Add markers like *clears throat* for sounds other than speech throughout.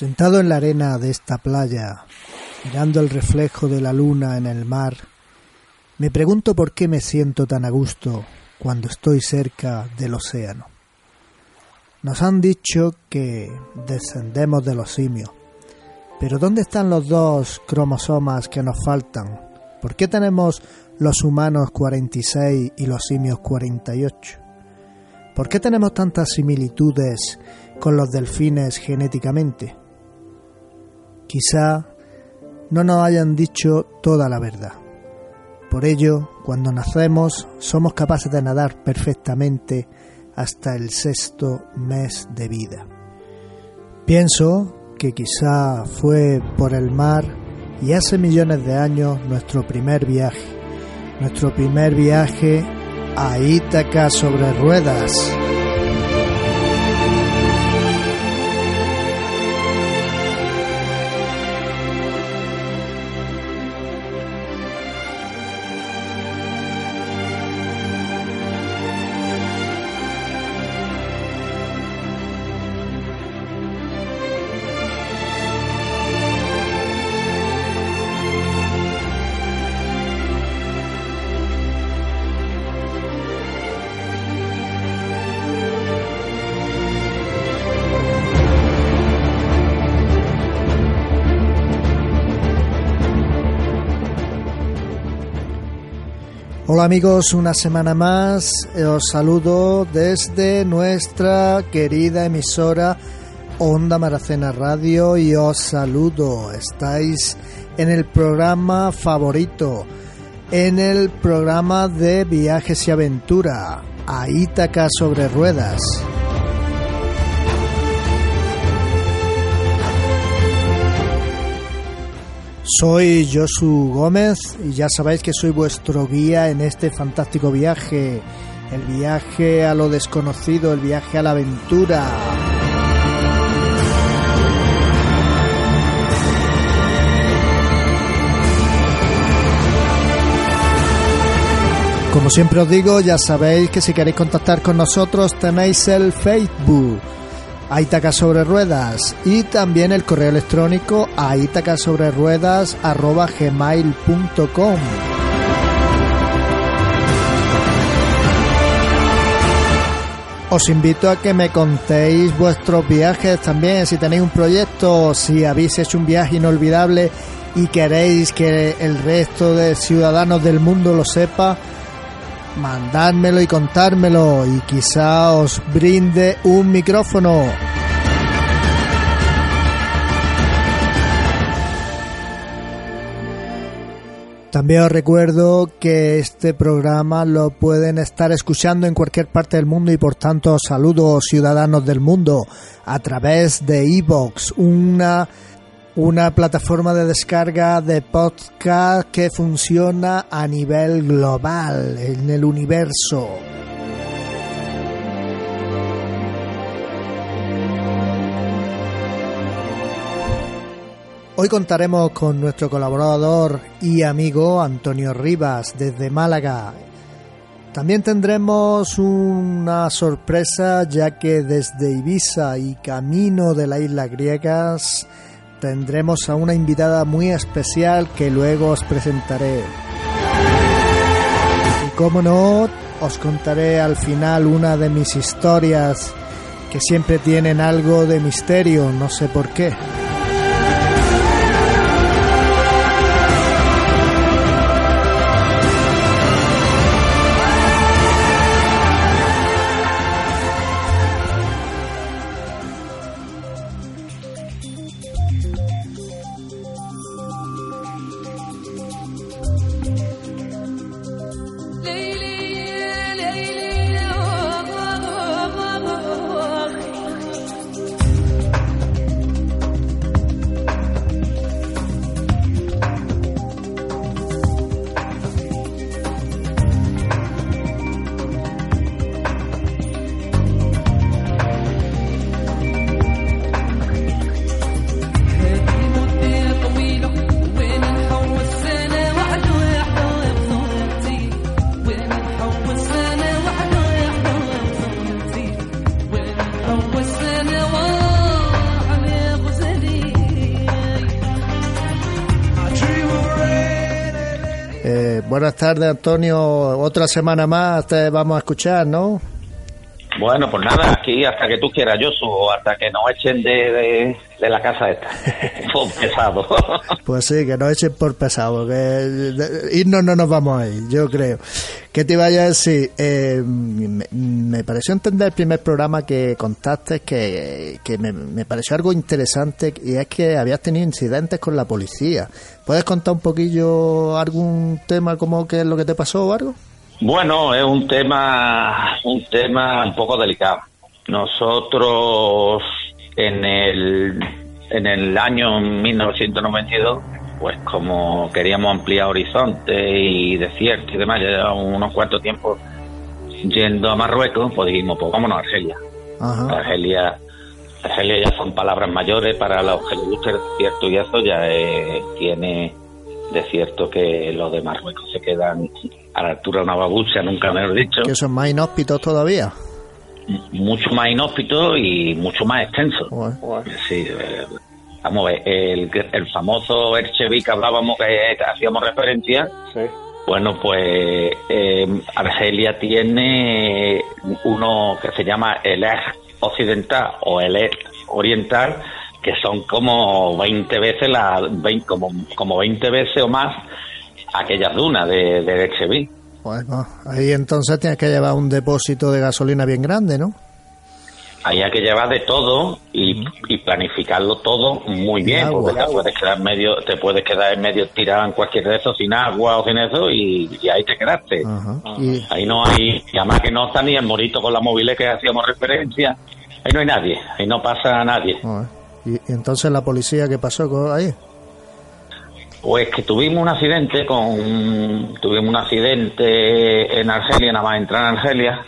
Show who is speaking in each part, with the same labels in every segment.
Speaker 1: Sentado en la arena de esta playa, mirando el reflejo de la luna en el mar, me pregunto por qué me siento tan a gusto cuando estoy cerca del océano. Nos han dicho que descendemos de los simios, pero ¿dónde están los dos cromosomas que nos faltan? ¿Por qué tenemos los humanos 46 y los simios 48? ¿Por qué tenemos tantas similitudes con los delfines genéticamente? Quizá no nos hayan dicho toda la verdad. Por ello, cuando nacemos, somos capaces de nadar perfectamente hasta el sexto mes de vida. Pienso que quizá fue por el mar y hace millones de años nuestro primer viaje, nuestro primer viaje a Ítaca sobre ruedas. Hola amigos, una semana más eh, os saludo desde nuestra querida emisora Onda Maracena Radio y os saludo. Estáis en el programa favorito, en el programa de viajes y aventura, a Ítaca sobre ruedas. Soy Josu Gómez y ya sabéis que soy vuestro guía en este fantástico viaje, el viaje a lo desconocido, el viaje a la aventura. Como siempre os digo, ya sabéis que si queréis contactar con nosotros tenéis el Facebook a Itaca sobre Ruedas y también el correo electrónico a itacasobreruedas.gmail.com Os invito a que me contéis vuestros viajes también, si tenéis un proyecto, si habéis hecho un viaje inolvidable y queréis que el resto de ciudadanos del mundo lo sepa, mandádmelo y contármelo y quizá os brinde un micrófono. También os recuerdo que este programa lo pueden estar escuchando en cualquier parte del mundo y por tanto saludos ciudadanos del mundo a través de Evox, una una plataforma de descarga de podcast que funciona a nivel global en el universo. Hoy contaremos con nuestro colaborador y amigo Antonio Rivas desde Málaga. También tendremos una sorpresa ya que desde Ibiza y camino de las Islas Griegas tendremos a una invitada muy especial que luego os presentaré. Y como no, os contaré al final una de mis historias que siempre tienen algo de misterio, no sé por qué. Antonio. Otra semana más te vamos a escuchar, ¿no?
Speaker 2: Bueno, pues nada, aquí hasta que tú quieras, yo subo, hasta que nos echen de, de, la casa esta. *laughs* Por pesado.
Speaker 1: pues sí, que nos echen por pesado, que irnos no nos vamos a ir, yo creo. ¿Qué te vaya a decir? Eh, me, pareció entender el primer programa que contaste que, que me, me, pareció algo interesante y es que habías tenido incidentes con la policía. ¿Puedes contar un poquillo algún tema como qué es lo que te pasó o algo?
Speaker 2: Bueno, es un tema, un tema un poco delicado. Nosotros en el, en el año 1992, pues como queríamos ampliar horizonte y desierto y demás, ya llevamos unos cuantos tiempos yendo a Marruecos, pues dijimos, pues vámonos a Argelia. Argelia, Argelia ya son palabras mayores para los que les gusta el desierto y eso ya tiene desierto que los de Marruecos se quedan a la altura de una babucha, nunca mejor dicho.
Speaker 1: ¿Que son más inhóspitos todavía?
Speaker 2: Mucho más inhóspitos y mucho más extensos. Sí, eh, vamos a ver, el, el famoso Erchevi que hablábamos, que hacíamos referencia, bueno, pues eh, Argelia tiene uno que se llama el eje occidental o el eje oriental, que son como 20 veces la, 20, como, como 20 veces o más aquellas dunas de, de
Speaker 1: Bueno, ahí entonces tienes que llevar un depósito de gasolina bien grande, ¿no?
Speaker 2: Ahí hay que llevar de todo y, planificarlo todo muy bien, porque te puedes quedar medio, te puedes quedar en medio tirado en cualquier de eso sin agua o sin eso y, ahí te quedaste. Ahí no hay, y además que no está ni el morito con la móvil que hacíamos referencia, ahí no hay nadie, ahí no pasa nadie.
Speaker 1: ¿Y, entonces la policía qué pasó ahí?
Speaker 2: Pues que tuvimos un accidente con tuvimos un accidente en Argelia, nada más entrar en Argelia.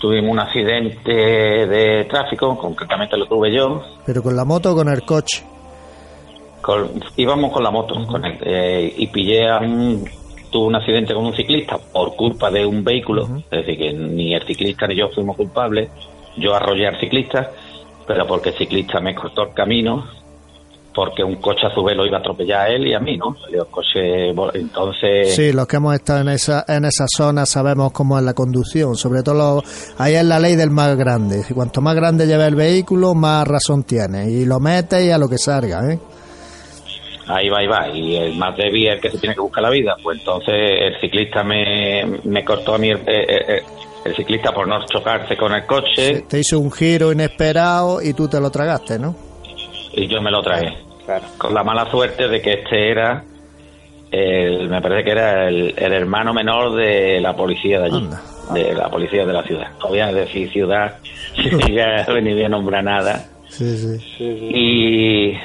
Speaker 2: Tuvimos un accidente de tráfico, concretamente lo tuve yo.
Speaker 1: ¿Pero con la moto o con el coche?
Speaker 2: íbamos con la moto con eh, y pillé a un, tuve un accidente con un ciclista por culpa de un vehículo, es decir, que ni el ciclista ni yo fuimos culpables. Yo arrollé al ciclista, pero porque el ciclista me cortó el camino porque un coche a su vez lo iba a atropellar a él y a mí, ¿no? entonces...
Speaker 1: Sí, los que hemos estado en esa, en esa zona sabemos cómo es la conducción, sobre todo ahí es la ley del más grande. Y cuanto más grande lleve el vehículo, más razón tiene. Y lo mete y a lo que salga, ¿eh?
Speaker 2: Ahí va, ahí va. Y el más débil es el que se tiene que buscar la vida. Pues entonces el ciclista me, me cortó a mí el, el, ciclista por no chocarse con el coche.
Speaker 1: te hizo un giro inesperado y tú te lo tragaste, ¿no?
Speaker 2: Y yo me lo traje. Con la mala suerte de que este era, el, me parece que era el, hermano menor de la policía de allí, de la policía de la ciudad. Obviamente decir ciudad, *laughs* ni bien nombra nada. Sí, sí. Y,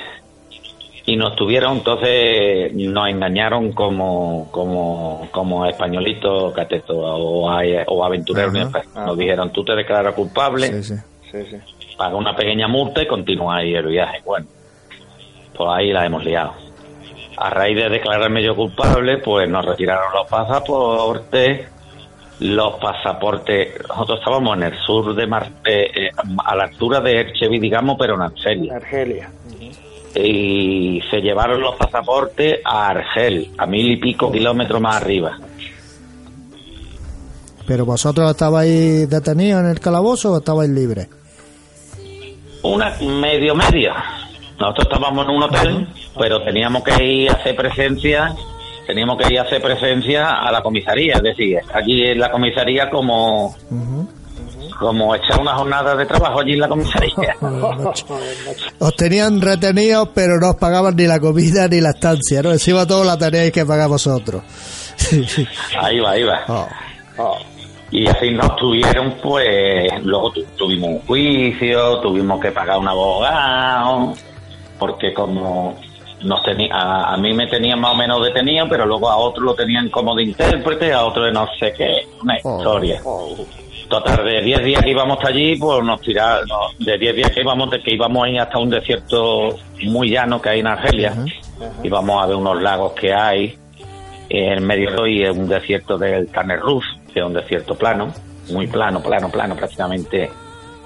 Speaker 2: y nos tuvieron, entonces nos engañaron como, como, como españolitos, catetos o, o aventureros. Nos dijeron, tú te declaras culpable. Sí, sí paga una pequeña multa y continúa ahí el viaje. Bueno, pues ahí la hemos liado. A raíz de declararme yo culpable, pues nos retiraron los pasaportes, los pasaportes, nosotros estábamos en el sur de Mar, eh, eh, a la altura de Erchevi, digamos, pero en Argelia.
Speaker 3: Argelia.
Speaker 2: Y se llevaron los pasaportes a Argel, a mil y pico kilómetros más arriba.
Speaker 1: ¿Pero vosotros estabais detenidos en el calabozo o estabais libres?
Speaker 2: Una medio media. Nosotros estábamos en un hotel, pero teníamos que ir a hacer presencia, teníamos que ir a hacer presencia a la comisaría, es decir, allí en la comisaría como como echar una jornada de trabajo allí en la comisaría. *laughs*
Speaker 1: os tenían retenidos, pero no os pagaban ni la comida ni la estancia, ¿no? Encima todo la teníais que pagar vosotros. *laughs*
Speaker 2: ahí va, ahí va. Oh. Oh. Y así nos tuvieron, pues, luego tuvimos un juicio, tuvimos que pagar un abogado, porque como nos tenía, a, mí me tenían más o menos detenido, pero luego a otros lo tenían como de intérprete, a otro de no sé qué, una oh. historia. Total, de 10 días que íbamos hasta allí, pues nos tiraron, de 10 días que íbamos, de que íbamos a ir hasta un desierto muy llano que hay en Argelia, íbamos a ver unos lagos que hay en medio de hoy, un desierto del Ruf un desierto plano, muy plano, plano, plano, prácticamente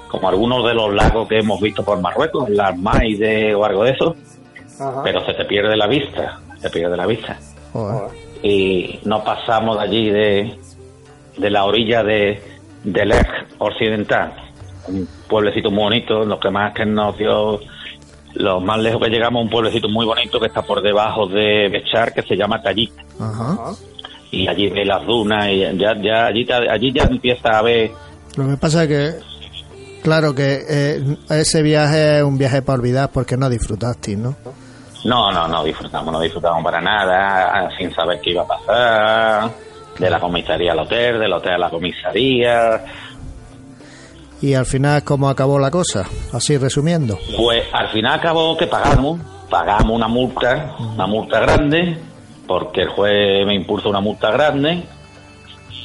Speaker 2: como algunos de los lagos que hemos visto por Marruecos, las Maide o algo de eso, pero se te pierde la vista, se pierde la vista. y no pasamos de allí de, de la orilla de, del eje occidental, un pueblecito muy bonito, lo que más que nos dio, lo más lejos que llegamos, un pueblecito muy bonito que está por debajo de Bechar, que se llama Tallit. Y allí ve las dunas y ya, ya allí, allí ya empieza a ver...
Speaker 1: Lo que pasa es que, claro que eh, ese viaje es un viaje para olvidar porque no disfrutaste, ¿no?
Speaker 2: No, no, no disfrutamos, no disfrutamos para nada, sin saber qué iba a pasar, de la comisaría al hotel, del hotel a la comisaría.
Speaker 1: ¿Y al final cómo acabó la cosa? Así resumiendo.
Speaker 2: Pues al final acabó que pagamos, pagamos una multa, una multa grande, porque el juez me impulsó una multa grande,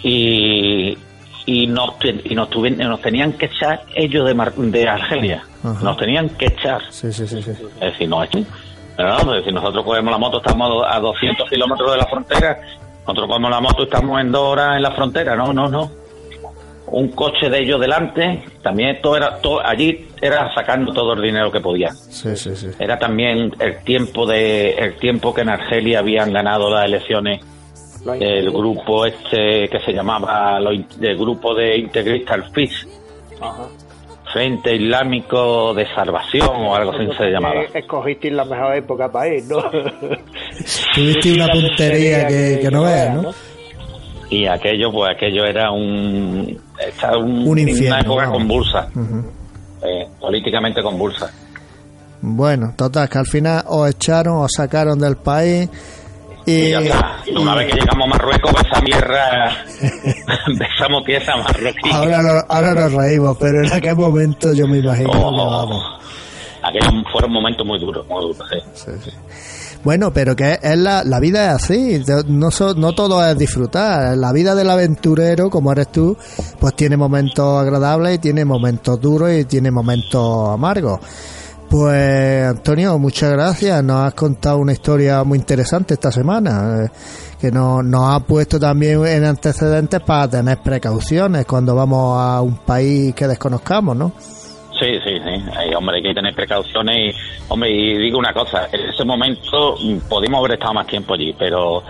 Speaker 2: y, y nos, y nos, nos tenían que echar ellos de, de Argelia. Nos tenían que echar.
Speaker 1: Sí, sí, sí. sí.
Speaker 2: Es decir, no, pero no, pues si nosotros cogemos la moto, estamos a 200 kilómetros de la frontera, nosotros cogemos la moto y estamos en dos horas en la frontera. No, no, no. Un coche de ellos delante, también todo era, todo, allí era sacando todo el dinero que podía.
Speaker 1: Sí, sí, sí.
Speaker 2: Era también el tiempo de, el tiempo que en Argelia habían ganado las elecciones el grupo este que se llamaba el grupo de integristas FIS. Ajá Frente Islámico de Salvación o algo así se llamaba.
Speaker 3: Escogiste la mejor época para ir, ¿no? *laughs*
Speaker 1: Tuviste una puntería que, no veas, ¿no?
Speaker 2: Y aquello, pues aquello era un, un, infierno, una época convulsa, eh, políticamente convulsa.
Speaker 1: Bueno, total, que al final os echaron, os sacaron del país
Speaker 2: y, está. Una vez que llegamos a Marruecos, esa mierda, *laughs* besamos pieza marroquí.
Speaker 1: Ahora, ahora nos reímos, pero en aquel momento yo me imagino oh,
Speaker 2: Aquellos fueron momentos muy duros, muy duros, sí. Sí,
Speaker 1: Bueno, pero que es la, la vida es así, no, no todo es disfrutar. La vida del aventurero, como eres tú, pues tiene momentos agradables y tiene momentos duros y tiene momentos amargos. Pues Antonio, muchas gracias. Nos has contado una historia muy interesante esta semana, eh, que nos, nos ha puesto también en antecedentes para tener precauciones cuando vamos a un país que desconozcamos, ¿no?
Speaker 2: Sí, sí, sí. hombre, hay que tener precauciones. Y, hombre, y digo una cosa, en ese momento mm, podíamos haber estado más tiempo allí, pero,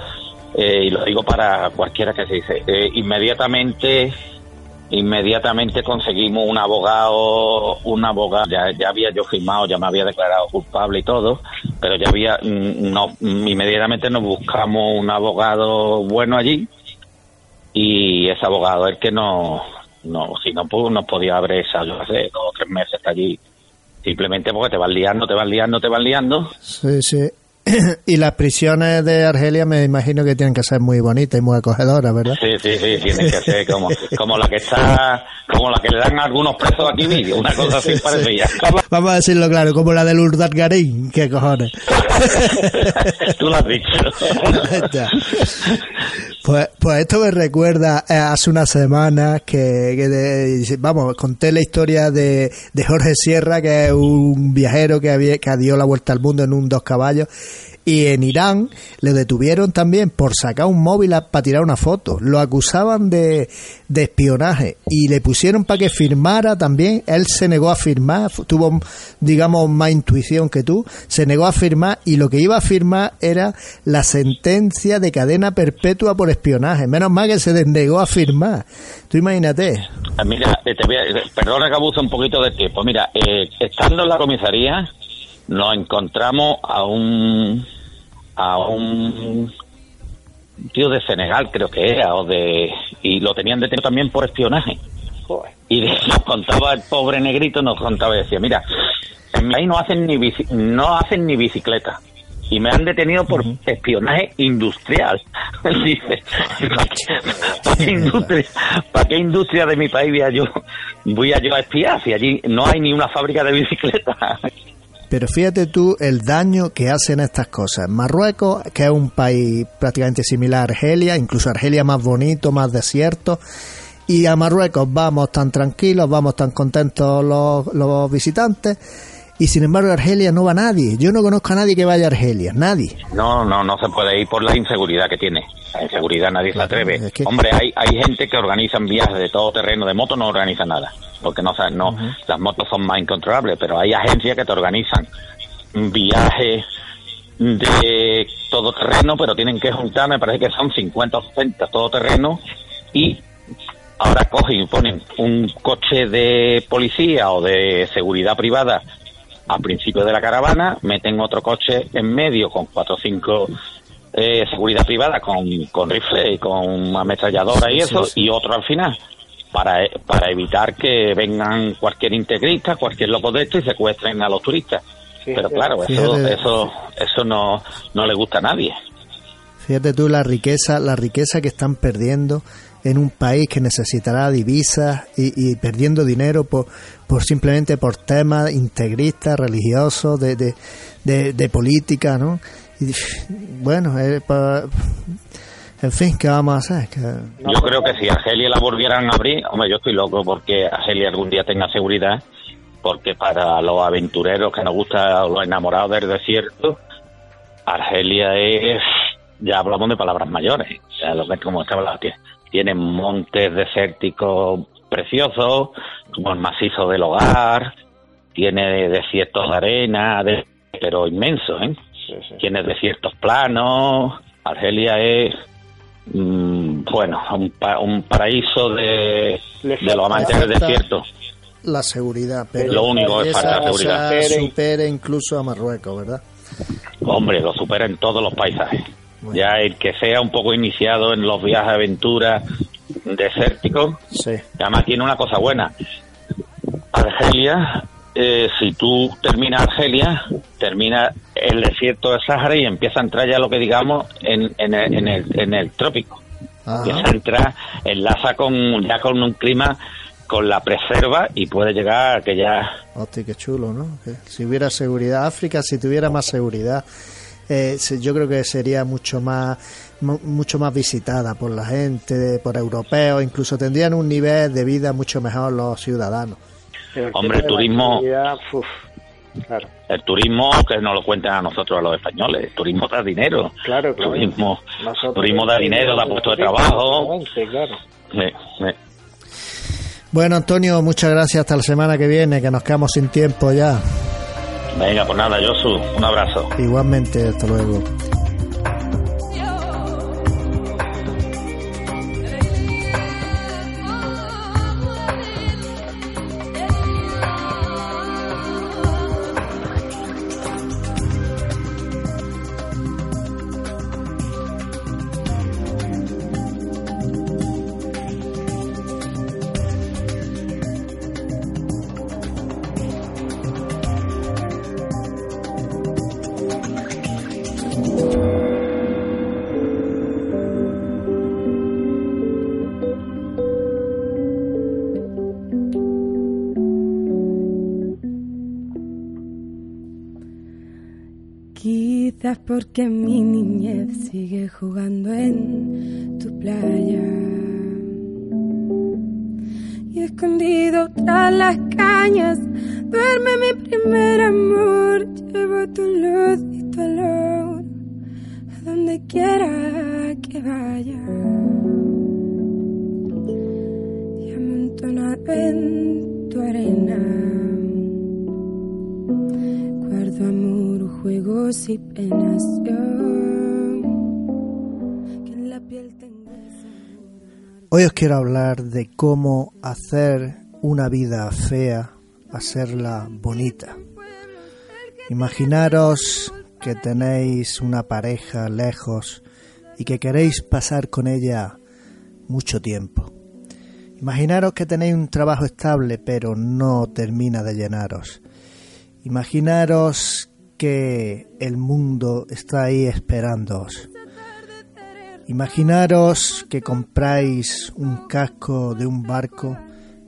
Speaker 2: eh, y lo digo para cualquiera que se dice, eh, inmediatamente inmediatamente conseguimos un abogado, un abogado, ya, había yo firmado, ya me había declarado culpable y todo, pero ya había, mm, no, inmediatamente nos buscamos un abogado bueno allí y ese abogado es el que no, no, si no, pues, nos podía haber echado hace dos o tres meses allí, simplemente porque te van liando, te van liando, te van liando.
Speaker 1: Sí, sí. *clears throat* y las prisiones de Argelia me imagino que tienen que ser muy bonitas y muy acogedoras, ¿verdad?
Speaker 2: Sí, sí, sí, tienen que ser como, *laughs* como la que está, como la que le dan a algunos presos aquí vídeo, una cosa así parecida.
Speaker 1: Vamos a decirlo claro, como la del Urdat Garín, qué cojones. *laughs*
Speaker 2: Tú lo has dicho. *laughs*
Speaker 1: Pues, pues esto me recuerda eh, hace unas semanas que, vamos, conté la historia de, de Jorge Sierra, que es un viajero que, había, que dio la vuelta al mundo en un dos caballos y en Irán le detuvieron también por sacar un móvil para tirar una foto. Lo acusaban de, de espionaje y le pusieron para que firmara también. Él se negó a firmar, tuvo, digamos, más intuición que tú. Se negó a firmar y lo que iba a firmar era la sentencia de cadena perpetua por espionaje. Menos mal que se negó a firmar. Tú imagínate.
Speaker 2: Ah, mira, te voy a, perdona que abuse un poquito de tiempo. Mira, eh, estando en la comisaría nos encontramos a un a un tío de Senegal creo que era o de y lo tenían detenido también por espionaje. Y nos contaba el pobre negrito nos contaba y decía mira en mi país no hacen ni no hacen ni bicicleta. Y me han detenido por espionaje industrial. *laughs* Dice, ¿para qué, industria, ¿para qué industria de mi país voy a yo, voy a yo a espiar si allí no hay ni una fábrica de bicicletas?
Speaker 1: Pero fíjate tú el daño que hacen estas cosas. Marruecos, que es un país prácticamente similar a Argelia, incluso Argelia más bonito, más desierto. Y a Marruecos vamos tan tranquilos, vamos tan contentos los, los visitantes y sin embargo Argelia no va nadie. Yo no conozco a nadie que vaya a Argelia, nadie.
Speaker 2: No, no, no se puede ir por la inseguridad que tiene. La inseguridad nadie se atreve. Hombre, hay, hay gente que organiza viajes de todo terreno, de moto no organiza nada, porque no, no las motos son más incontrolables, pero hay agencias que te organizan viajes de todoterreno, pero tienen que juntar, me parece que son 50 o 60 todoterreno y ahora cogen y ponen un coche de policía o de seguridad privada al principio de la caravana, meten otro coche en medio con cuatro o cinco eh, seguridad privada con, con rifle y con ametralladora y eso, y otro al final, para, para evitar que vengan cualquier integrista, cualquier loco de esto y secuestren a los turistas. Pero claro, eso, eso, eso no, no le gusta a nadie.
Speaker 1: Fíjate tú la riqueza, la riqueza que están perdiendo en un país que necesitará divisas y, perdiendo dinero por, por simplemente por temas integristas, religiosos, de, de, de política, ¿no? bueno, eh, en fin, ¿qué vamos a hacer?
Speaker 2: Yo creo que si Argelia la volvieran a abrir, hombre, yo estoy loco porque Argelia algún día tenga seguridad, porque para los aventureros que nos gusta, los enamorados del desierto, Argelia es, ya hablamos de palabras mayores, o sea, lo que como estaba la tiene montes desérticos preciosos, como el macizo del hogar, tiene desiertos de arena, pero inmensos, ¿eh? tiene desiertos planos. Argelia es, mm, bueno, un, paraíso de, de los amantes del desierto.
Speaker 1: La seguridad, pero
Speaker 2: lo único es falta seguridad.
Speaker 1: supere incluso a Marruecos, ¿verdad?
Speaker 2: Hombre, lo supera en todos los paisajes. Ya el que sea un poco iniciado en los viajes de aventura desérticos, sí. además tiene una cosa buena. Argelia eh, si tú terminas Argelia, termina el desierto de Sahara y empieza a entrar ya lo que digamos en, en, el, en, el, en el trópico. Empieza a entrar, enlaza con, ya con un clima con la preserva y puede llegar a que ya...
Speaker 1: Hostia, qué chulo, ¿no? si hubiera seguridad, África, si tuviera más seguridad, eh, yo creo que sería mucho más mucho más visitada por la gente, por europeos, incluso tendrían un nivel de vida mucho mejor los ciudadanos.
Speaker 2: Hombre, el turismo... El turismo que nos lo cuenten a nosotros, a los españoles. El turismo da dinero.
Speaker 3: Claro,
Speaker 2: claro. Turismo, turismo da dinero, da puesto de trabajo.
Speaker 1: Bueno, Antonio, muchas gracias. Hasta la semana que viene, que nos quedamos sin tiempo ya.
Speaker 2: Venga, pues nada, Josu, un abrazo.
Speaker 1: Igualmente, hasta luego.
Speaker 4: Porque mi niñez sigue jugando en tu playa. Y escondido tras las cañas duerme mi primer amor. Llevo tu luz y tu olor a donde quiera que vaya. Y amontonado en tu arena juegos y penas.
Speaker 1: Hoy os quiero hablar de cómo hacer una vida fea, hacerla bonita. Imaginaros que tenéis una pareja lejos y que queréis pasar con ella mucho tiempo. Imaginaros que tenéis un trabajo estable pero no termina de llenaros. Imaginaros que el mundo está ahí esperándoos. Imaginaros que compráis un casco de un barco,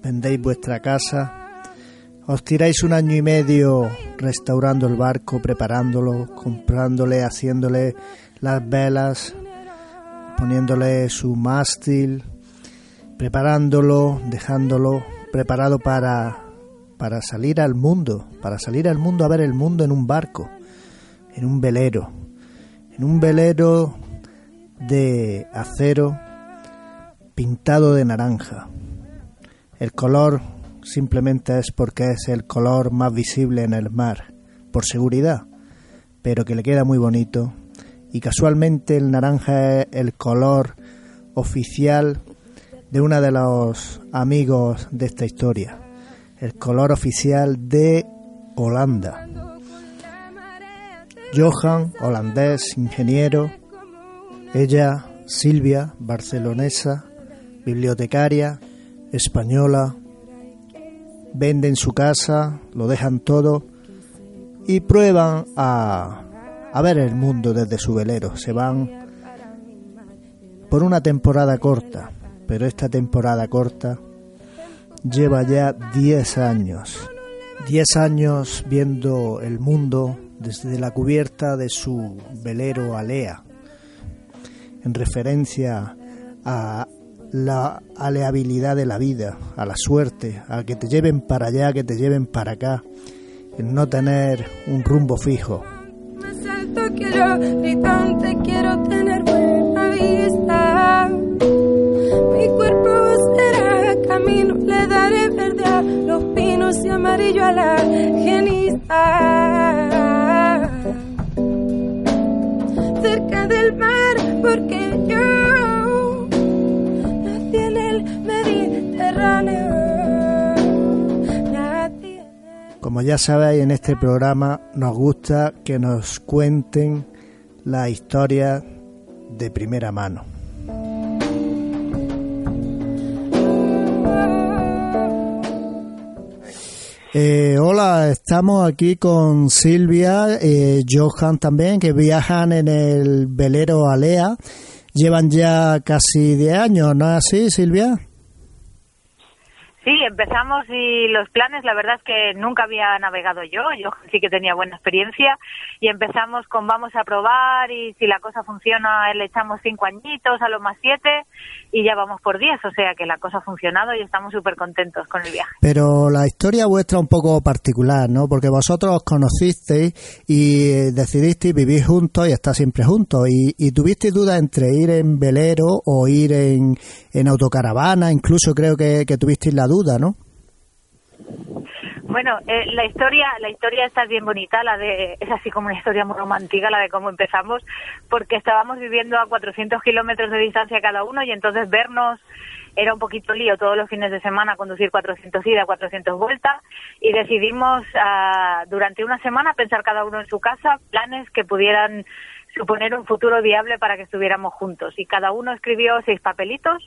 Speaker 1: vendéis vuestra casa, os tiráis un año y medio restaurando el barco, preparándolo, comprándole, haciéndole las velas, poniéndole su mástil, preparándolo, dejándolo preparado para para salir al mundo, para salir al mundo a ver el mundo en un barco, en un velero, en un velero de acero pintado de naranja. El color simplemente es porque es el color más visible en el mar, por seguridad, pero que le queda muy bonito. Y casualmente el naranja es el color oficial de uno de los amigos de esta historia. El color oficial de Holanda. Johan, holandés, ingeniero. Ella, Silvia, barcelonesa, bibliotecaria, española. Venden su casa, lo dejan todo y prueban a, a ver el mundo desde su velero. Se van por una temporada corta, pero esta temporada corta lleva ya 10 años. 10 años viendo el mundo desde la cubierta de su velero Alea, en referencia a la aleabilidad de la vida, a la suerte, a que te lleven para allá, que te lleven para acá, en no tener un rumbo fijo.
Speaker 4: Quiero tener y amarillo a la genista. Cerca del mar, porque yo nací en el Mediterráneo.
Speaker 1: Como ya sabéis, en este programa nos gusta que nos cuenten la historia de primera mano. Eh, hola, estamos aquí con Silvia, eh, Johan también, que viajan en el velero Alea. Llevan ya casi 10 años, ¿no es así, Silvia?
Speaker 5: Sí, empezamos y los planes, la verdad es que nunca había navegado yo, yo sí que tenía buena experiencia y empezamos con vamos a probar y si la cosa funciona le echamos cinco añitos, a lo más siete y ya vamos por diez, o sea que la cosa ha funcionado y estamos súper contentos con el viaje.
Speaker 1: Pero la historia vuestra un poco particular, ¿no? Porque vosotros os conocisteis y decidisteis vivir juntos y estar siempre juntos y, y tuvisteis duda entre ir en velero o ir en, en autocaravana, incluso creo que, que tuvisteis la duda, ¿no?
Speaker 5: Bueno, eh, la historia, la historia está bien bonita, la de es así como una historia muy romántica, la de cómo empezamos, porque estábamos viviendo a 400 kilómetros de distancia cada uno y entonces vernos era un poquito lío todos los fines de semana conducir 400 ida, 400 vueltas y decidimos ah, durante una semana pensar cada uno en su casa planes que pudieran suponer un futuro viable para que estuviéramos juntos y cada uno escribió seis papelitos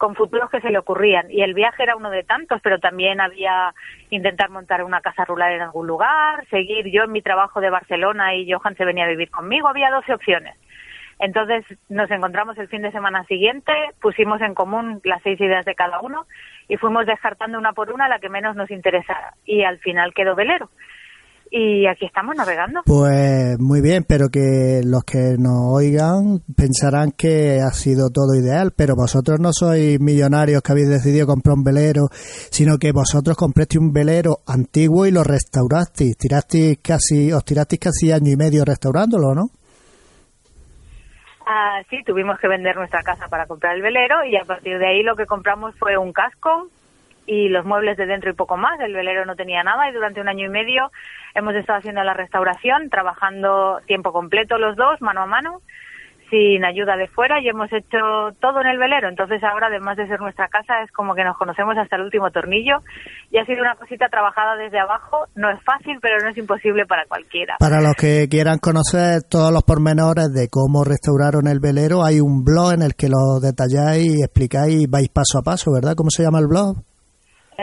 Speaker 5: con futuros que se le ocurrían. Y el viaje era uno de tantos, pero también había intentar montar una casa rural en algún lugar, seguir yo en mi trabajo de Barcelona y Johan se venía a vivir conmigo. Había 12 opciones. Entonces nos encontramos el fin de semana siguiente, pusimos en común las seis ideas de cada uno y fuimos descartando una por una la que menos nos interesara. Y al final quedó velero y aquí estamos navegando.
Speaker 1: Pues muy bien, pero que los que nos oigan pensarán que ha sido todo ideal, pero vosotros no sois millonarios que habéis decidido comprar un velero, sino que vosotros comprasteis un velero antiguo y lo restaurasteis, tirasteis casi, os tirasteis casi año y medio restaurándolo, ¿no?
Speaker 5: Ah, sí, tuvimos que vender nuestra casa para comprar el velero y a partir de ahí lo que compramos fue un casco y los muebles de dentro y poco más. El velero no tenía nada y durante un año y medio hemos estado haciendo la restauración, trabajando tiempo completo los dos, mano a mano, sin ayuda de fuera y hemos hecho todo en el velero. Entonces ahora, además de ser nuestra casa, es como que nos conocemos hasta el último tornillo y ha sido una cosita trabajada desde abajo. No es fácil, pero no es imposible para cualquiera.
Speaker 1: Para los que quieran conocer todos los pormenores de cómo restauraron el velero, hay un blog en el que lo detalláis y explicáis vais paso a paso, ¿verdad? ¿Cómo se llama el blog?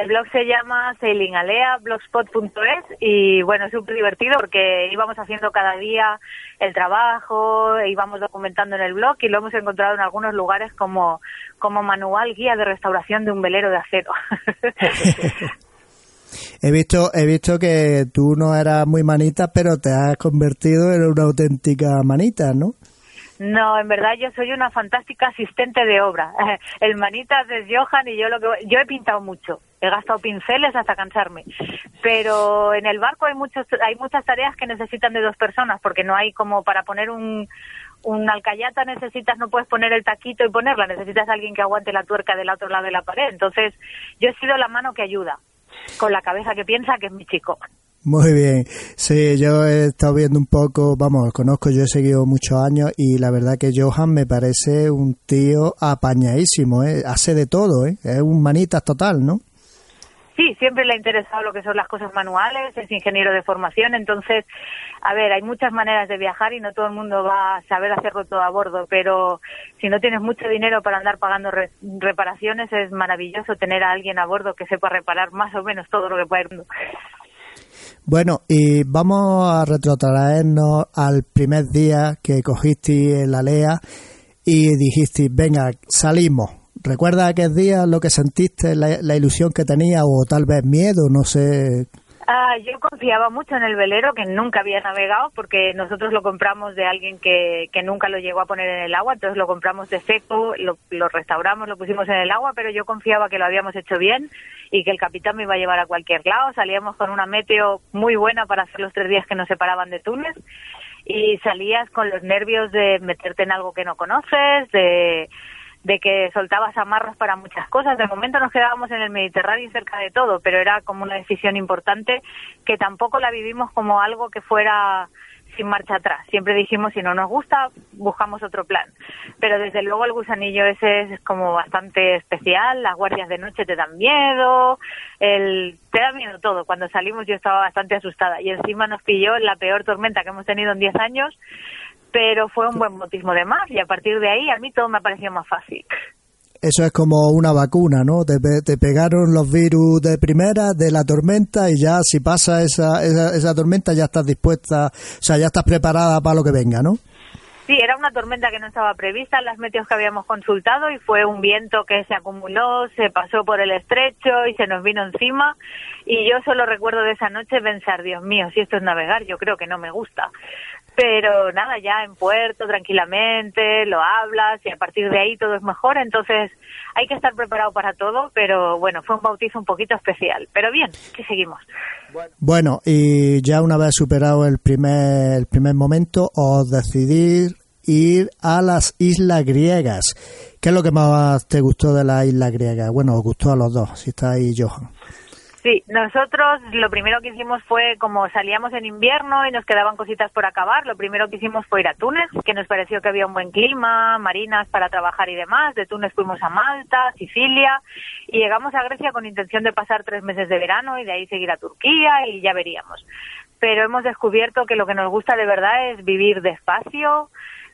Speaker 5: El blog se llama Sailingalea, blogspot.es y bueno, es súper divertido porque íbamos haciendo cada día el trabajo, e íbamos documentando en el blog y lo hemos encontrado en algunos lugares como, como manual guía de restauración de un velero de acero. *laughs*
Speaker 1: he visto, he visto que tú no eras muy manita, pero te has convertido en una auténtica manita, ¿no?
Speaker 5: No, en verdad yo soy una fantástica asistente de obra. *laughs* El manitas es Johan y yo lo que yo he pintado mucho. He gastado pinceles hasta cansarme. Pero en el barco hay muchos hay muchas tareas que necesitan de dos personas porque no hay como para poner un un alcayata necesitas no puedes poner el taquito y ponerla, necesitas alguien que aguante la tuerca del otro lado de la pared. Entonces, yo he sido la mano que ayuda con la cabeza que piensa que es mi chico.
Speaker 1: Muy bien. Sí, yo he estado viendo un poco, vamos, conozco, yo he seguido muchos años y la verdad que Johan me parece un tío apañadísimo, ¿eh? hace de todo, ¿eh? es un manitas total, ¿no?
Speaker 5: Sí, siempre le ha interesado lo que son las cosas manuales, es ingeniero de formación, entonces, a ver, hay muchas maneras de viajar y no todo el mundo va a saber hacerlo todo a bordo, pero si no tienes mucho dinero para andar pagando reparaciones, es maravilloso tener a alguien a bordo que sepa reparar más o menos todo lo que puede.
Speaker 1: Bueno, y vamos a retrotraernos al primer día que cogiste la LEA y dijiste, venga, salimos ¿Recuerdas aquel día lo que sentiste, la, ilusión que tenía o tal vez miedo? No sé.
Speaker 5: Ah, yo confiaba mucho en el velero que nunca había navegado porque nosotros lo compramos de alguien que, que nunca lo llegó a poner en el agua, entonces lo compramos de seco, lo, lo restauramos, lo pusimos en el agua, pero yo confiaba que lo habíamos hecho bien y que el capitán me iba a llevar a cualquier lado. Salíamos con una meteo muy buena para hacer los tres días que nos separaban de Túnez y salías con los nervios de meterte en algo que no conoces, de de que soltabas amarras para muchas cosas. De momento nos quedábamos en el Mediterráneo cerca de todo, pero era como una decisión importante que tampoco la vivimos como algo que fuera sin marcha atrás. Siempre dijimos, si no nos gusta, buscamos otro plan. Pero desde luego el gusanillo ese es como bastante especial, las guardias de noche te dan miedo, el, te da miedo todo. Cuando salimos yo estaba bastante asustada y encima nos pilló la peor tormenta que hemos tenido en 10 años pero fue un buen bautismo de mar y a partir de ahí a mí todo me pareció más fácil.
Speaker 1: Eso es como una vacuna, ¿no? Te, te pegaron los virus de primera, de la tormenta, y ya si pasa esa, esa, esa tormenta ya estás dispuesta, o sea, ya estás preparada para lo que venga, ¿no?
Speaker 5: Sí, era una tormenta que no estaba prevista en las meteos que habíamos consultado y fue un viento que se acumuló, se pasó por el estrecho y se nos vino encima. Y yo solo recuerdo de esa noche pensar, Dios mío, si esto es navegar, yo creo que no me gusta pero nada, ya en puerto, tranquilamente, lo hablas y a partir de ahí todo es mejor, entonces hay que estar preparado para todo, pero bueno, fue un bautizo un poquito especial, pero bien, que seguimos.
Speaker 1: Bueno, y ya una vez superado el primer, el primer momento, os decidís ir a las islas griegas. ¿Qué es lo que más te gustó de las islas griegas? Bueno, os gustó a los dos, si está ahí Johan.
Speaker 5: Sí, nosotros lo primero que hicimos fue, como salíamos en invierno y nos quedaban cositas por acabar, lo primero que hicimos fue ir a Túnez, que nos pareció que había un buen clima, marinas para trabajar y demás. De Túnez fuimos a Malta, Sicilia y llegamos a Grecia con intención de pasar tres meses de verano y de ahí seguir a Turquía y ya veríamos. Pero hemos descubierto que lo que nos gusta de verdad es vivir despacio,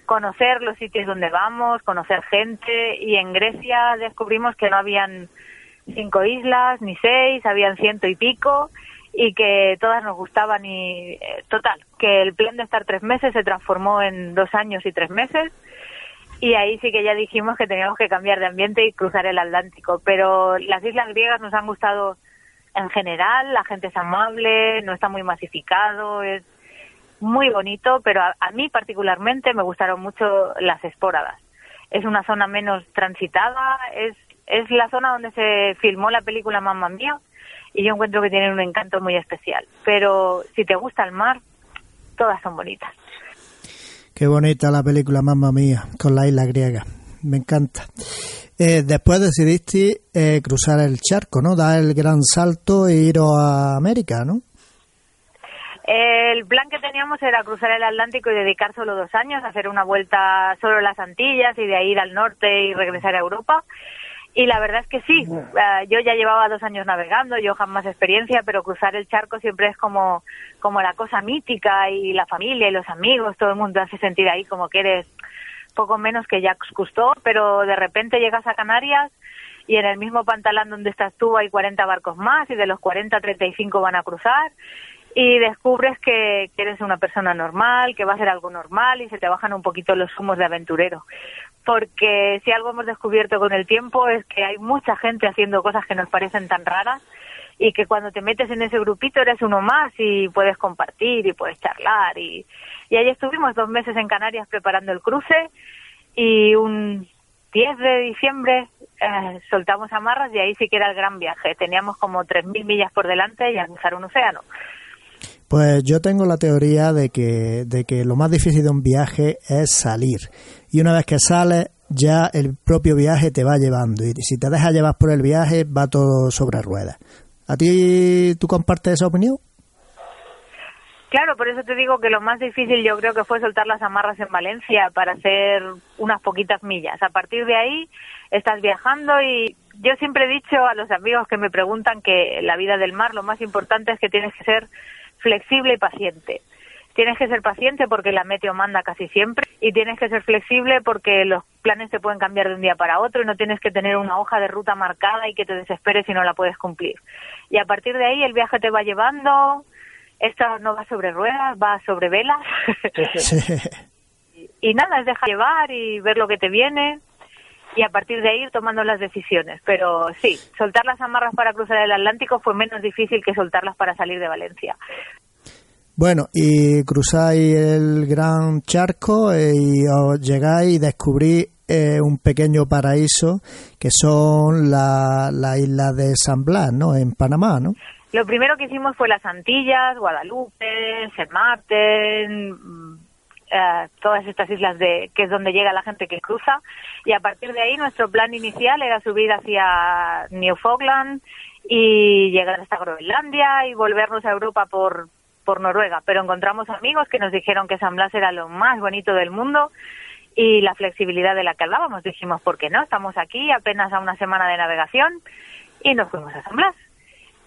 Speaker 5: conocer los sitios donde vamos, conocer gente y en Grecia descubrimos que no habían cinco islas, ni seis, habían ciento y pico y que todas nos gustaban y eh, total, que el plan de estar tres meses se transformó en dos años y tres meses y ahí sí que ya dijimos que teníamos que cambiar de ambiente y cruzar el Atlántico, pero las islas griegas nos han gustado en general, la gente es amable, no está muy masificado, es muy bonito, pero a, a mí particularmente me gustaron mucho las espóradas. Es una zona menos transitada, es es la zona donde se filmó la película Mamma Mía y yo encuentro que tienen un encanto muy especial. Pero si te gusta el mar, todas son bonitas.
Speaker 1: Qué bonita la película Mamma Mía con la isla griega. Me encanta. Eh, después decidiste eh, cruzar el charco, ¿no? Dar el gran salto e ir a América, ¿no?
Speaker 5: El plan que teníamos era cruzar el Atlántico y dedicar solo dos años, hacer una vuelta solo a las Antillas y de ahí ir al norte y regresar a Europa. Y la verdad es que sí, eh, yo ya llevaba dos años navegando, yo jamás experiencia, pero cruzar el charco siempre es como, como la cosa mítica y la familia y los amigos, todo el mundo hace sentir ahí como que eres poco menos que Jacques Cousteau, pero de repente llegas a Canarias y en el mismo pantalón donde estás tú hay 40 barcos más y de los 40 35 van a cruzar y descubres que, que, eres una persona normal, que va a ser algo normal y se te bajan un poquito los humos de aventurero porque si algo hemos descubierto con el tiempo es que hay mucha gente haciendo cosas que nos parecen tan raras y que cuando te metes en ese grupito eres uno más y puedes compartir y puedes charlar y, y ahí estuvimos dos meses en Canarias preparando el cruce y un 10 de diciembre eh, soltamos amarras y ahí sí que era el gran viaje. Teníamos como 3.000 millas por delante y a cruzar un océano.
Speaker 1: Pues yo tengo la teoría de que, de que lo más difícil de un viaje es salir. Y una vez que sales, ya el propio viaje te va llevando. Y si te dejas llevar por el viaje, va todo sobre ruedas. ¿A ti tú compartes esa opinión?
Speaker 5: Claro, por eso te digo que lo más difícil yo creo que fue soltar las amarras en Valencia para hacer unas poquitas millas. A partir de ahí estás viajando y yo siempre he dicho a los amigos que me preguntan que la vida del mar lo más importante es que tienes que ser flexible y paciente. Tienes que ser paciente porque la meteo manda casi siempre y tienes que ser flexible porque los planes se pueden cambiar de un día para otro y no tienes que tener una hoja de ruta marcada y que te desesperes si no la puedes cumplir. Y a partir de ahí el viaje te va llevando, esto no va sobre ruedas, va sobre velas. *laughs* y, nada, es dejar llevar y ver lo que te viene y a partir de ahí ir tomando las decisiones. Pero sí, soltar las amarras para cruzar el Atlántico fue menos difícil que soltarlas para salir de Valencia.
Speaker 1: Bueno, y cruzáis el gran charco y os llegáis y descubrís eh, un pequeño paraíso que son la, la isla de San Blas, ¿no? En Panamá, ¿no?
Speaker 5: Lo primero que hicimos fue las Antillas, Guadalupe, Saint Martin, mm, eh, todas estas islas de que es donde llega la gente que cruza y a partir de ahí nuestro plan inicial era subir hacia Newfoundland y llegar hasta Groenlandia y volvernos a Europa por por Noruega, pero encontramos amigos que nos dijeron que San Blas era lo más bonito del mundo y la flexibilidad de la que hablábamos. Dijimos, ¿por qué no? Estamos aquí apenas a una semana de navegación y nos fuimos a San Blas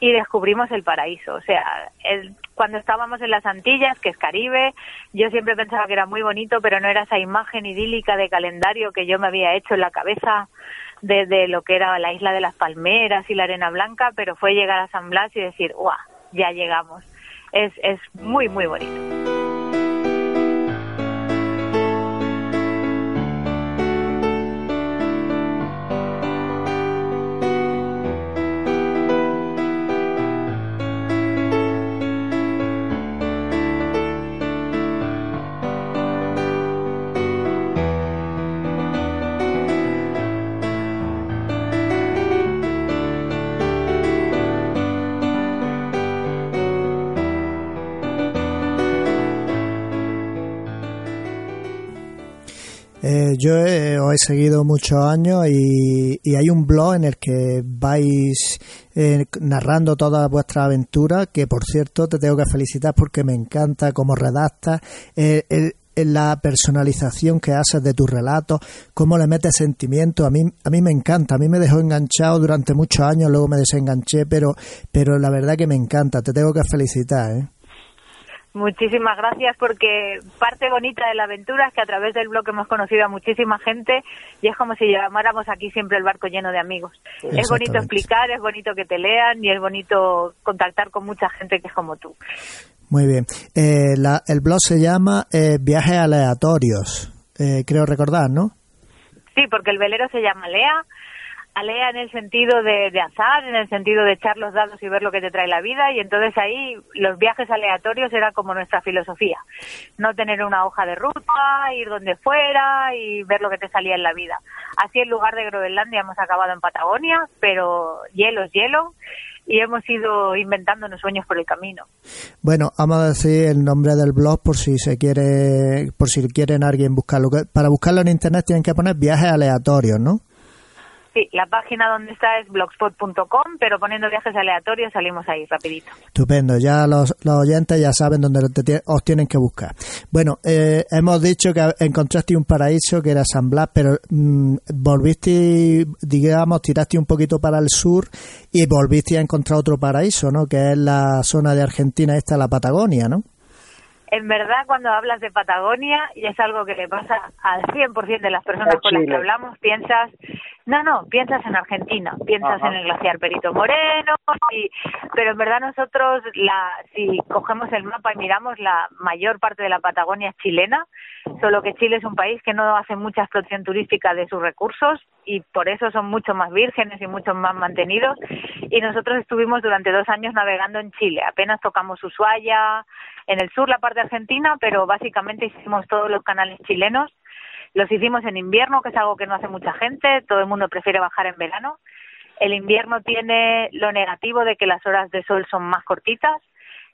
Speaker 5: y descubrimos el paraíso. O sea, el, cuando estábamos en las Antillas, que es Caribe, yo siempre pensaba que era muy bonito, pero no era esa imagen idílica de calendario que yo me había hecho en la cabeza de, de lo que era la isla de las palmeras y la arena blanca, pero fue llegar a San Blas y decir, ¡guau! Ya llegamos. Es, es muy, muy bonito.
Speaker 1: Yo os he seguido muchos años y, hay un blog en el que vais eh, narrando todas vuestras aventuras, que por cierto te tengo que felicitar porque me encanta cómo redactas, eh, la personalización que haces de tus relatos, cómo le metes sentimiento, a mí, a mí me encanta, a mí me dejó enganchado durante muchos años, luego me desenganché, pero, pero la verdad que me encanta, te tengo que felicitar. ¿eh?
Speaker 5: Muchísimas gracias porque parte bonita de la aventura es que a través del blog hemos conocido a muchísima gente y es como si llamáramos aquí siempre el barco lleno de amigos. Es bonito explicar, es bonito que te lean y es bonito contactar con mucha gente que es como tú.
Speaker 1: Muy bien. Eh, el blog se llama eh, Viajes Aleatorios, eh, creo recordar, ¿no?
Speaker 5: Sí, porque el velero se llama Lea alea en el sentido de, azar, en el sentido de echar los dados y ver lo que te trae la vida y entonces ahí los viajes aleatorios era como nuestra filosofía, no tener una hoja de ruta, ir donde fuera y ver lo que te salía en la vida. Así en lugar de Groenlandia hemos acabado en Patagonia, pero hielo es hielo y hemos ido inventándonos sueños por el camino.
Speaker 1: Bueno, vamos a decir el nombre del blog por si se quiere, por si quieren alguien buscarlo. Para buscarlo en internet tienen que poner viajes aleatorios, ¿no?
Speaker 5: Sí, la página donde está es blogspot.com, pero poniendo viajes aleatorios salimos ahí rapidito.
Speaker 1: Estupendo, ya los, oyentes ya saben dónde os tienen que buscar. Bueno, eh, hemos dicho que encontraste un paraíso que era San Blas, pero mm, volviste, digamos, tiraste un poquito para el sur y volviste a encontrar otro paraíso, ¿no? Que es la zona de Argentina, esta, la Patagonia, ¿no?
Speaker 5: en verdad cuando hablas de Patagonia, y es algo que le pasa al 100% de las personas con las que hablamos, piensas, no, no, piensas en Argentina, piensas en el glaciar Perito Moreno, y, pero en verdad nosotros, la, si cogemos el mapa y miramos, la mayor parte de la Patagonia es chilena, solo que Chile es un país que no hace mucha explotación turística de sus recursos y por eso son mucho más vírgenes y mucho más mantenidos. Y nosotros estuvimos durante dos años navegando en Chile, apenas tocamos Ushuaia, en el sur la parte argentina, pero básicamente hicimos todos los canales chilenos. Los hicimos en invierno, que es algo que no hace mucha gente, todo el mundo prefiere bajar en verano. El invierno tiene lo negativo de que las horas de sol son más cortitas,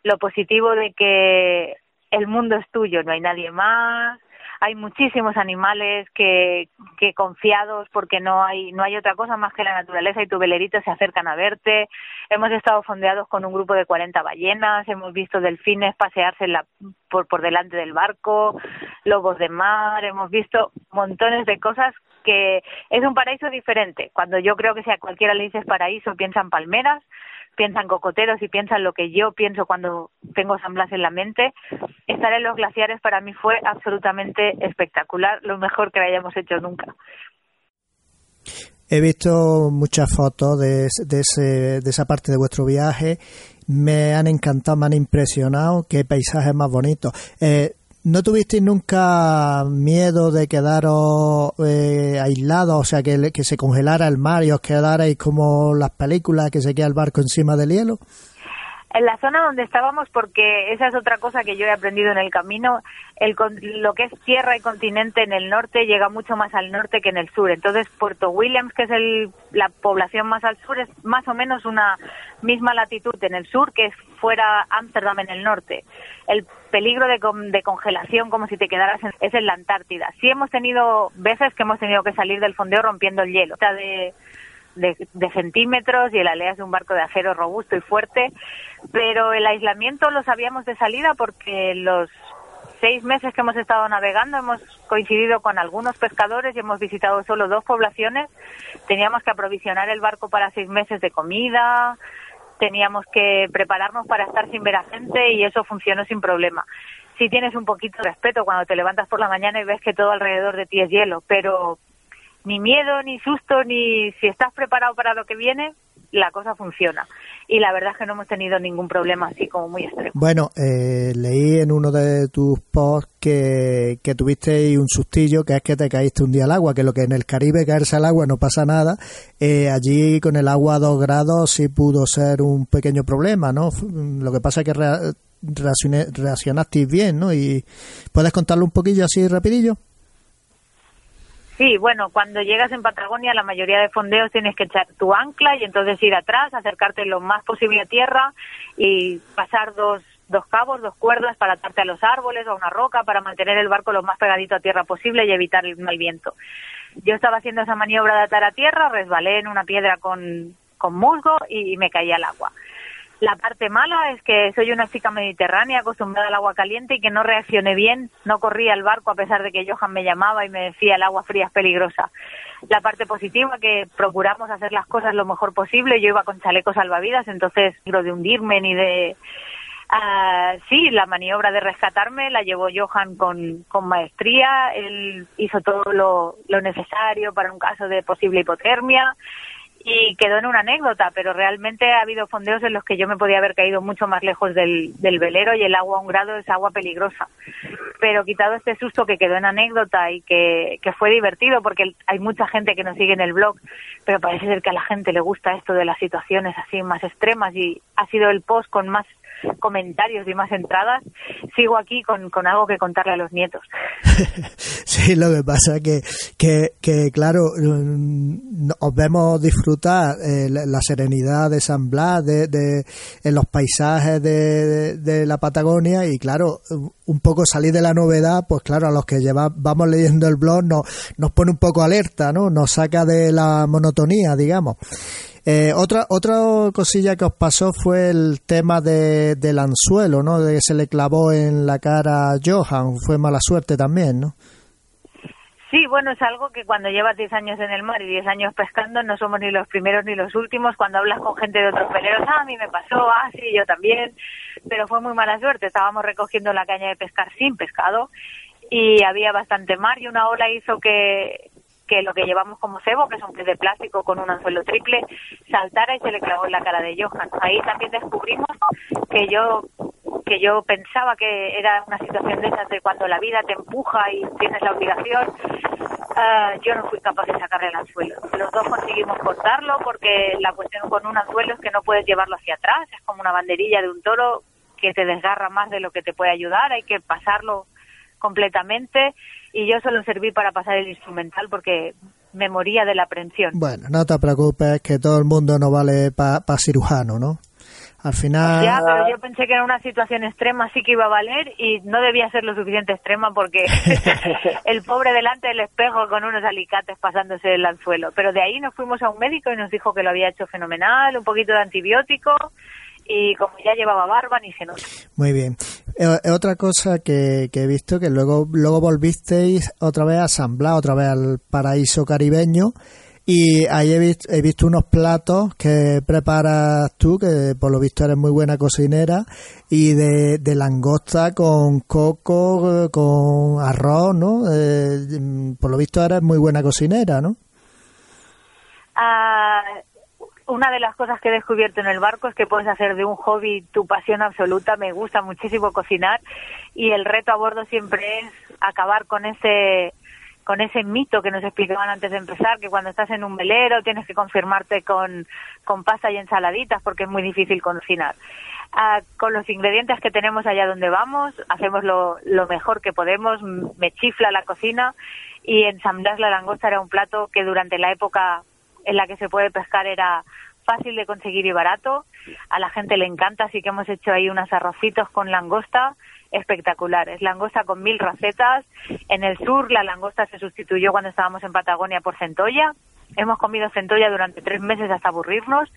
Speaker 5: lo positivo de que el mundo es tuyo, no hay nadie más, hay muchísimos animales que, que confiados porque no hay no hay otra cosa más que la naturaleza y tu velerito se acercan a verte. Hemos estado fondeados con un grupo de 40 ballenas, hemos visto delfines pasearse la, por, por delante del barco, lobos de mar, hemos visto montones de cosas que es un paraíso diferente. Cuando yo creo que si a cualquiera le dices paraíso piensan palmeras, piensan cocoteros y piensan lo que yo pienso cuando tengo San Blas en la mente. Estar en los glaciares para mí fue absolutamente espectacular, lo mejor que hayamos hecho nunca.
Speaker 1: He visto muchas fotos de, de, ese, de esa parte de vuestro viaje. Me han encantado, me han impresionado. Qué paisajes más bonitos. Eh, ¿No tuvisteis nunca miedo de quedaros eh, aislados, o sea, que, que se congelara el mar y os quedarais como las películas que se queda el barco encima del hielo?
Speaker 5: en la zona donde estábamos, porque esa es otra cosa que yo he aprendido en el camino, el, lo que es tierra y continente en el norte llega mucho más al norte que en el sur. Entonces, Puerto Williams, que es el, la población más al sur, es más o menos una misma latitud en el sur que fuera Ámsterdam en el norte. El peligro de, de congelación, como si te quedaras, en, es en la Antártida. Sí hemos tenido veces que hemos tenido que salir del fondeo rompiendo el hielo. O sea, de de, centímetros y el alea es un barco de acero robusto y fuerte, pero el aislamiento lo sabíamos de salida porque los seis meses que hemos estado navegando hemos coincidido con algunos pescadores y hemos visitado solo dos poblaciones. Teníamos que aprovisionar el barco para seis meses de comida, teníamos que prepararnos para estar sin ver a gente y eso funcionó sin problema. Si tienes un poquito de respeto cuando te levantas por la mañana y ves que todo alrededor de ti es hielo, pero ni miedo, ni susto, ni si estás preparado para lo que viene, la cosa funciona. Y la verdad es que no hemos tenido ningún problema así como muy extremo.
Speaker 1: Bueno, eh, leí en uno de tus posts que, que tuviste un sustillo, que es que te caíste un día al agua, que lo que en el Caribe caerse al agua no pasa nada, eh, allí con el agua a dos grados sí pudo ser un pequeño problema, ¿no? Lo que pasa es que reaccionaste bien, ¿no? Y puedes contarlo un poquillo así rapidillo.
Speaker 5: Sí, bueno, cuando llegas en Patagonia la mayoría de fondeos tienes que echar tu ancla y entonces ir atrás, acercarte lo más posible a tierra y pasar dos, dos cabos, dos cuerdas para atarte a los árboles o a una roca para mantener el barco lo más pegadito a tierra posible y evitar el mal viento. Yo estaba haciendo esa maniobra de atar a tierra, resbalé en una piedra con, con musgo y me caí al agua. La parte mala es que soy una chica mediterránea acostumbrada al agua caliente y que no reaccioné bien, no corría al barco a pesar de que Johan me llamaba y me decía el agua fría es peligrosa. La parte positiva que procuramos hacer las cosas lo mejor posible, yo iba con chalecos salvavidas, entonces lo de hundirme ni de Uh, sí, la maniobra de rescatarme la llevó Johan con, con maestría. Él hizo todo lo, lo, necesario para un caso de posible hipotermia y quedó en una anécdota, pero realmente ha habido fondeos en los que yo me podía haber caído mucho más lejos del, del velero y el agua a un grado es agua peligrosa. Pero quitado este susto que quedó en anécdota y que, que fue divertido porque hay mucha gente que nos sigue en el blog, pero parece ser que a la gente le gusta esto de las situaciones así más extremas y ha sido el post con más comentarios y más entradas, sigo aquí con, con algo que contarle a los nietos. *laughs*
Speaker 1: sí, lo que pasa que, que, que claro, mm, os vemos disfrutar eh, la serenidad de San Blas, de, de, en los paisajes de, la Patagonia y claro, un poco salir de la novedad, pues claro, a los que lleva, vamos leyendo el blog nos, nos pone un poco alerta, ¿no? Nos saca de la monotonía, digamos. Eh, otra, otra cosilla que os pasó fue el tema de, del anzuelo, ¿no? De que se le clavó en la cara a Johan. Fue mala suerte también, ¿no?
Speaker 5: Sí, bueno, es algo que cuando llevas 10 años en el mar y 10 años pescando, no somos ni los primeros ni los últimos. Cuando hablas con gente de otros peleros, ah, a mí me pasó, ah, sí, yo también. Pero fue muy mala suerte. Estábamos recogiendo la caña de pescar sin pescado y había bastante mar y una ola hizo que, que lo que llevamos como cebo, que es un pez de plástico con un anzuelo triple, saltara y se le clavó en la cara de Johan. Ahí también descubrimos que yo que yo pensaba que era una situación de esas de cuando la vida te empuja y tienes la obligación, uh, yo no fui capaz de sacarle el anzuelo. Los dos conseguimos cortarlo porque la cuestión con un anzuelo es que no puedes llevarlo hacia atrás, es como una banderilla de un toro que te desgarra más de lo que te puede ayudar, hay que pasarlo completamente y yo solo serví para pasar el instrumental porque me moría de la aprensión.
Speaker 1: Bueno, no te preocupes, que todo el mundo no vale para pa cirujano, ¿no? Al final...
Speaker 5: Ya, pero yo pensé que en una situación extrema sí que iba a valer y no debía ser lo suficiente extrema porque *laughs* el pobre delante del espejo con unos alicates pasándose el anzuelo. Pero de ahí nos fuimos a un médico y nos dijo que lo había hecho fenomenal, un poquito de antibiótico y como ya llevaba barba ni se nota.
Speaker 1: Muy bien. Eh, otra cosa que, he visto que luego luego volvisteis otra vez a San Blas, otra vez al paraíso caribeño y ahí he visto, he visto unos platos que preparas tú, que por lo visto eres muy buena cocinera, y de, langosta con coco, con arroz, ¿no? Eh, por lo visto eres muy buena cocinera, ¿no?
Speaker 5: Ah, una de las cosas que he descubierto en el barco es que puedes hacer de un hobby tu pasión absoluta. Me gusta muchísimo cocinar y el reto a bordo siempre es acabar con ese con ese mito que nos explicaban antes de empezar, que cuando estás en un velero tienes que confirmarte con, con pasta y ensaladitas porque es muy difícil cocinar. Ah, con los ingredientes que tenemos allá donde vamos, hacemos lo, lo mejor que podemos, me chifla la cocina y ensamblar la langosta era un plato que durante la época en la que se puede pescar era fácil de conseguir y barato. A la gente le encanta, así que hemos hecho ahí unos arrocitos con langosta espectaculares. Langosta con mil recetas. En el sur la langosta se sustituyó cuando estábamos en Patagonia por centolla. Hemos comido centolla durante tres meses hasta aburrirnos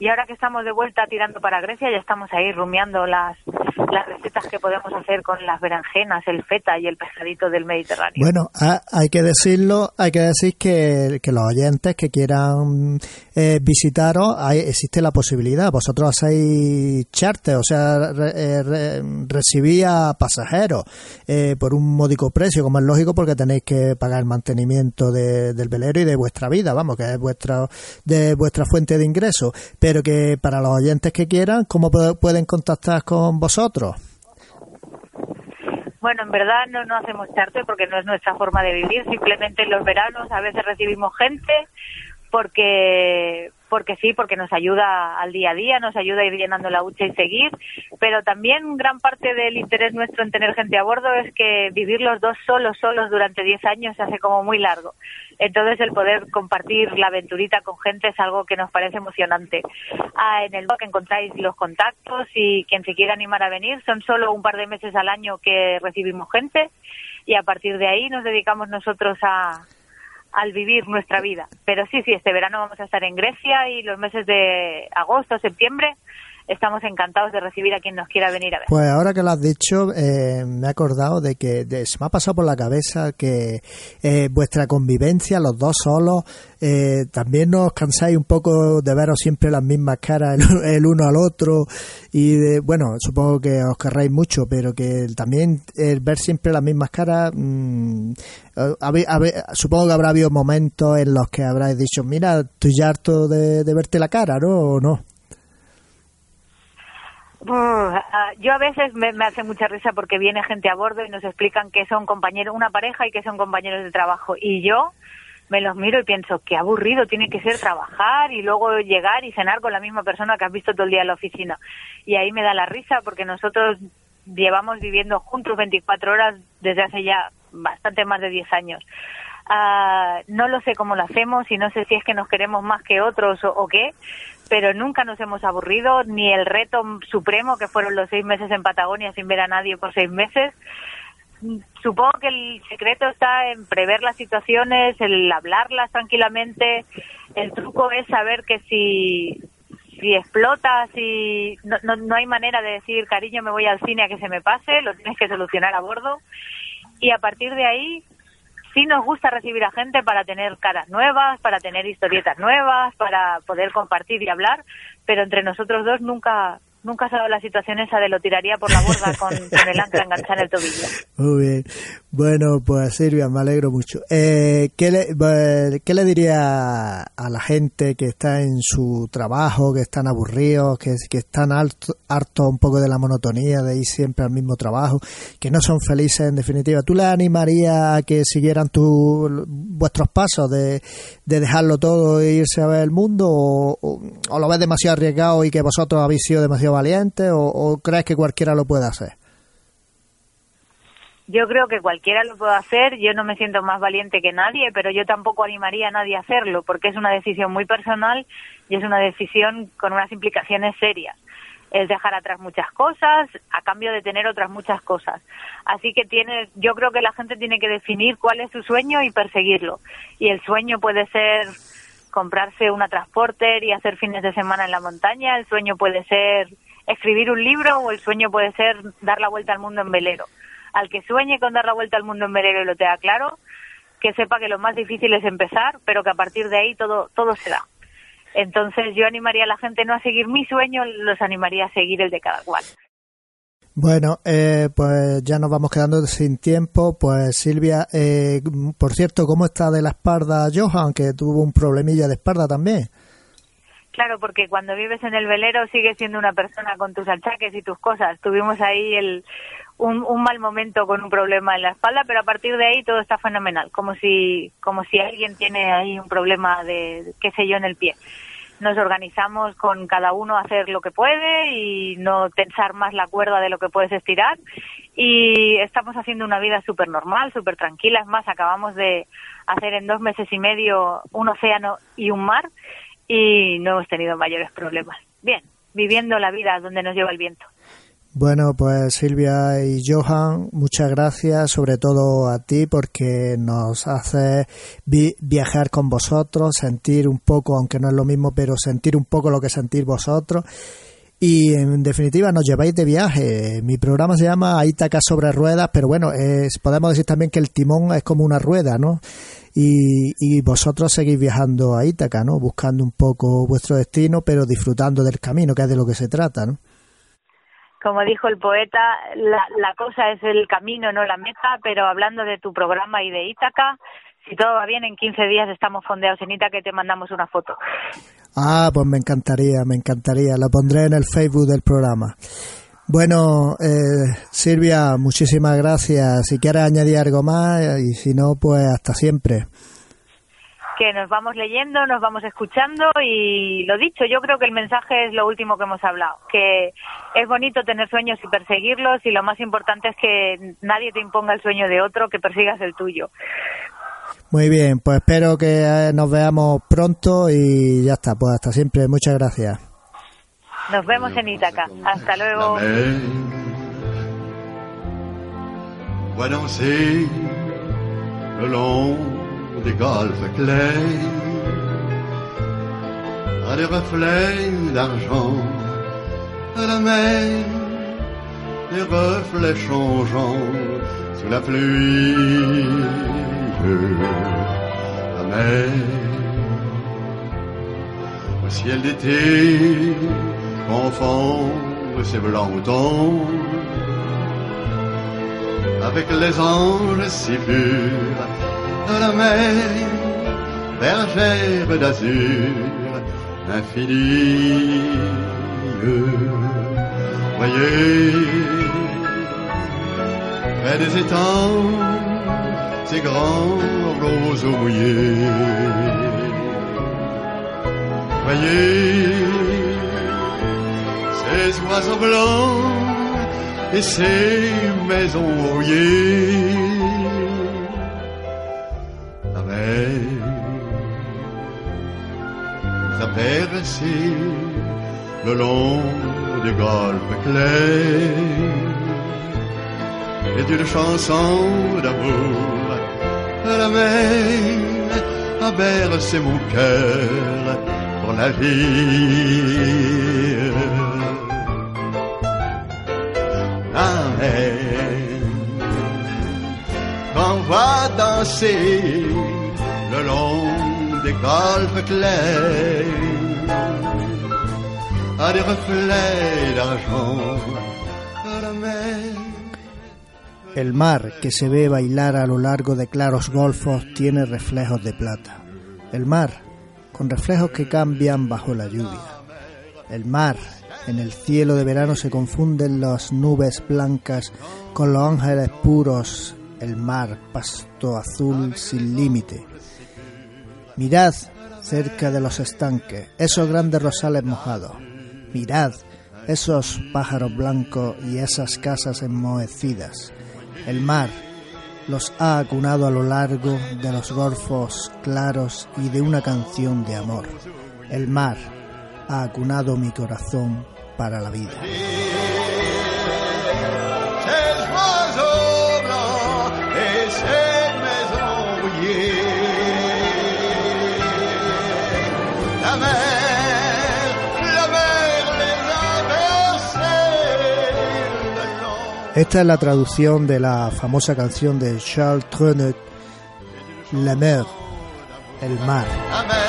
Speaker 5: y ahora que estamos de vuelta tirando para Grecia ya estamos ahí rumiando las, las recetas que podemos hacer con las berenjenas, el feta y el pescadito del Mediterráneo.
Speaker 1: Bueno, hay que decirlo, hay que decir que, que los oyentes que quieran eh, visitaros, hay, existe la posibilidad. Vosotros hacéis charter, o sea, re, recibís a pasajeros eh, por un módico precio, como es lógico, porque tenéis que pagar el mantenimiento del velero y de vuestra vida, vamos, que es vuestra, de vuestra fuente de ingresos pero que para los oyentes que quieran, ¿cómo pueden contactar con vosotros?
Speaker 5: Bueno, en verdad no, no hacemos charter porque no es nuestra forma de vivir, simplemente en los veranos a veces recibimos gente porque porque sí, porque nos ayuda al día a día, nos ayuda a ir llenando la hucha y seguir, pero también gran parte del interés nuestro en tener gente a bordo es que vivir los dos solos, solos durante 10 años se hace como muy largo. Entonces el poder compartir la aventurita con gente es algo que nos parece emocionante. Ah, en el blog encontráis los contactos y quien se quiera animar a venir, son solo un par de meses al año que recibimos gente y a partir de ahí nos dedicamos nosotros a, al vivir nuestra vida. Pero sí, sí, este verano vamos a estar en Grecia y los meses de agosto, septiembre estamos encantados de recibir a quien nos quiera venir a ver.
Speaker 1: Pues ahora que lo has dicho, eh, me he acordado de que se me ha pasado por la cabeza que eh, vuestra convivencia, los dos solos, eh, también nos cansáis un poco de veros siempre las mismas caras *laughs* el, uno al otro y de, bueno, supongo que os querráis mucho, pero que también el ver siempre las mismas caras, mmm, supongo que habrá habido momentos en los que habráis dicho, mira, estoy ya harto de, de verte la cara, ¿no? ¿O no?
Speaker 5: Ah, yo a veces me, hace mucha risa porque viene gente a bordo y nos explican que son compañeros, una pareja y que son compañeros de trabajo. Y yo me los miro y pienso, qué aburrido tiene que ser trabajar y luego llegar y cenar con la misma persona que has visto todo el día en la oficina. Y ahí me da la risa porque nosotros llevamos viviendo juntos 24 horas desde hace ya bastante más de 10 años. Ah, no lo sé cómo lo hacemos y no sé si es que nos queremos más que otros o, qué, pero nunca nos hemos aburrido, ni el reto supremo que fueron los seis meses en Patagonia sin ver a nadie por seis meses. Supongo que el secreto está en prever las situaciones, el hablarlas tranquilamente. El truco es saber que si, si explotas, si no, no, no hay manera de decir, cariño, me voy al cine a que se me pase, lo tienes que solucionar a bordo. Y a partir de ahí, sí nos gusta recibir a gente para tener caras nuevas, para tener historietas nuevas, para poder compartir y hablar, pero entre nosotros dos nunca nunca ha dado la situación esa de lo tiraría por la borda *laughs* con, el ancla enganchada en el tobillo.
Speaker 1: Muy bien. Bueno, pues Silvia, me alegro mucho. Eh, ¿qué, le, ¿Qué le diría a la gente que está en su trabajo, que están aburridos, que, que están hartos harto un poco de la monotonía de ir siempre al mismo trabajo, que no son felices en definitiva? ¿Tú le animarías a que siguieran tu, vuestros pasos de, de dejarlo todo e irse a ver el mundo o, o lo ves demasiado arriesgado y que vosotros habéis sido demasiado valiente o, crees que cualquiera lo puede hacer?
Speaker 5: Yo creo que cualquiera lo puede hacer, yo no me siento más valiente que nadie, pero yo tampoco animaría a nadie a hacerlo, porque es una decisión muy personal y es una decisión con unas implicaciones serias. es dejar atrás muchas cosas a cambio de tener otras muchas cosas. Así que tienes, yo creo que la gente tiene que definir cuál es su sueño y perseguirlo. Y el sueño puede ser comprarse una transporter y hacer fines de semana en la montaña, el sueño puede ser escribir un libro o el sueño puede ser dar la vuelta al mundo en velero. Al que sueñe con dar la vuelta al mundo en velero y lo tenga claro, que sepa que lo más difícil es empezar, pero que a partir de ahí todo, todo se da. Entonces yo animaría a la gente no a seguir mi sueño, los animaría a seguir el de cada cual.
Speaker 1: Bueno, eh, pues ya nos vamos quedando sin tiempo. Pues Silvia, eh, por cierto, ¿cómo está de la espalda Johan, que tuvo un problemilla de espalda también?
Speaker 5: Claro, porque cuando vives en el velero sigues siendo una persona con tus achaques y tus cosas. Tuvimos ahí el, un, un, mal momento con un problema en la espalda, pero a partir de ahí todo está fenomenal, como si, como si alguien tiene ahí un problema de, qué sé yo, en el pie. Nos organizamos con cada uno hacer lo que puede y no tensar más la cuerda de lo que puedes estirar. Y estamos haciendo una vida súper normal, súper tranquila. Es más, acabamos de hacer en dos meses y medio un océano y un mar y no hemos tenido mayores problemas. Bien, viviendo la vida donde nos lleva el viento.
Speaker 1: Bueno, pues Silvia y Johan, muchas gracias, sobre todo a ti, porque nos hace viajar con vosotros, sentir un poco, aunque no es lo mismo, pero sentir un poco lo que sentís vosotros. Y en definitiva nos lleváis de viaje. Mi programa se llama Ítaca sobre ruedas, pero bueno, es, podemos decir también que el timón es como una rueda, ¿no? Y, y vosotros seguís viajando a Ítaca, ¿no? Buscando un poco vuestro destino, pero disfrutando del camino, que es de lo que se trata, ¿no?
Speaker 5: Como dijo el poeta, la, la cosa es el camino, no la meta, pero hablando de tu programa y de Ítaca, si todo va bien, en 15 días estamos fondeados en Ítaca y te mandamos una foto.
Speaker 1: Ah, pues me encantaría, me encantaría. La pondré en el Facebook del programa. Bueno, eh, Silvia, muchísimas gracias. Si quieres añadir algo más y si no, pues hasta siempre
Speaker 5: que nos vamos leyendo, nos vamos escuchando y lo dicho, yo creo que el mensaje es lo último que hemos hablado, que es bonito tener sueños y perseguirlos y lo más importante es que nadie te imponga el sueño de otro, que persigas el tuyo.
Speaker 1: Muy bien, pues espero que eh, nos veamos pronto y ya está, pues hasta siempre, muchas gracias.
Speaker 5: Nos vemos en Ítaca, hasta luego. Bueno, sí,
Speaker 6: des golfes clairs, à des reflets d'argent, à la mer, des reflets changeants sous la pluie. La mer, au ciel d'été, confond ses blancs tons avec les anges si purs la mer, bergère d'azur infinie. Voyez, près des étangs, ces grands roseaux mouillés. Voyez, ces oiseaux blancs et ces maisons rouillées traverser le long des golfe clair et d'une chanson d'amour la mer a bercé mon cœur pour la vie. La mer va danser
Speaker 1: El mar que se ve bailar a lo largo de claros golfos tiene reflejos de plata. El mar, con reflejos que cambian bajo la lluvia. El mar, en el cielo de verano se confunden las nubes blancas con los ángeles puros. El mar, pasto azul sin límite. Mirad cerca de los estanques esos grandes rosales mojados. Mirad esos pájaros blancos y esas casas enmohecidas. El mar los ha acunado a lo largo de los golfos claros y de una canción de amor. El mar ha acunado mi corazón para la vida. Esta es la traducción de la famosa canción de Charles Trenet, La mer, el mar.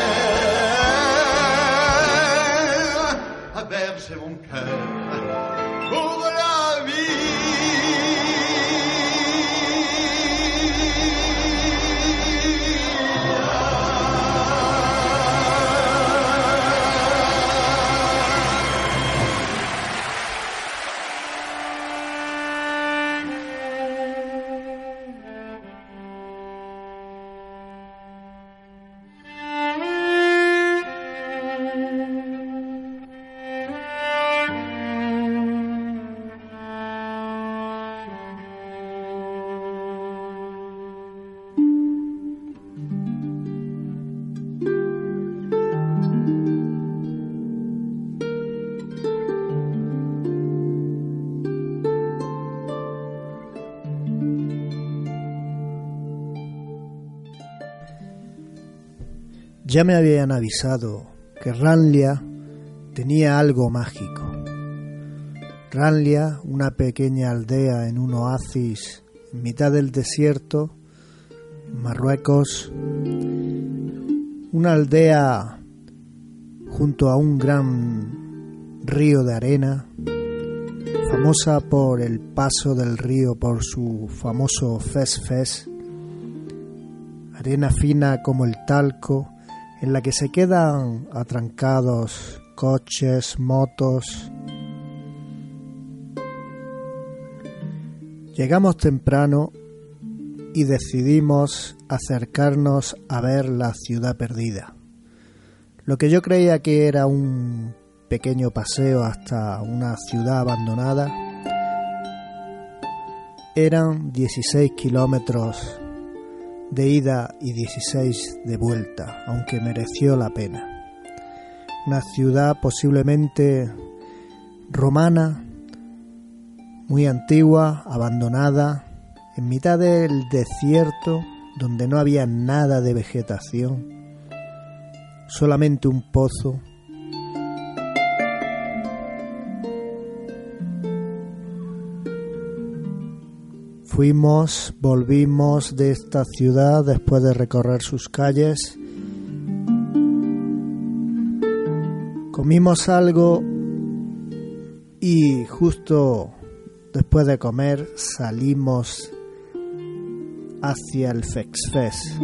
Speaker 1: Ya me habían avisado que Ranlia tenía algo mágico. Ranlia, una pequeña aldea en un oasis en mitad del desierto, Marruecos, una aldea junto a un gran río de arena, famosa por el paso del río por su famoso Fes Fes, arena fina como el talco, en la que se quedan atrancados coches, motos. Llegamos temprano y decidimos acercarnos a ver la ciudad perdida. Lo que yo creía que era un pequeño paseo hasta una ciudad abandonada eran 16 kilómetros de ida y 16 de vuelta, aunque mereció la pena. Una ciudad posiblemente romana, muy antigua, abandonada, en mitad del desierto donde no había nada de vegetación, solamente un pozo Fuimos, volvimos de esta ciudad después de recorrer sus calles. Comimos algo y justo después de comer salimos hacia el Fexfes.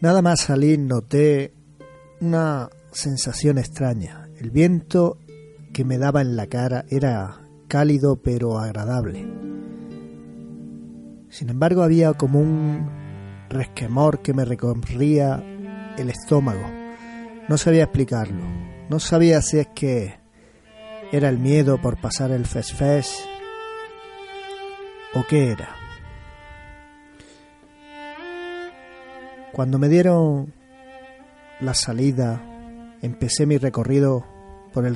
Speaker 1: Nada más salir noté una sensación extraña. El viento que me daba en la cara era cálido pero agradable. Sin embargo había como un resquemor que me recorría el estómago. No sabía explicarlo. No sabía si es que era el miedo por pasar el fes o qué era. Cuando me dieron la salida empecé mi recorrido por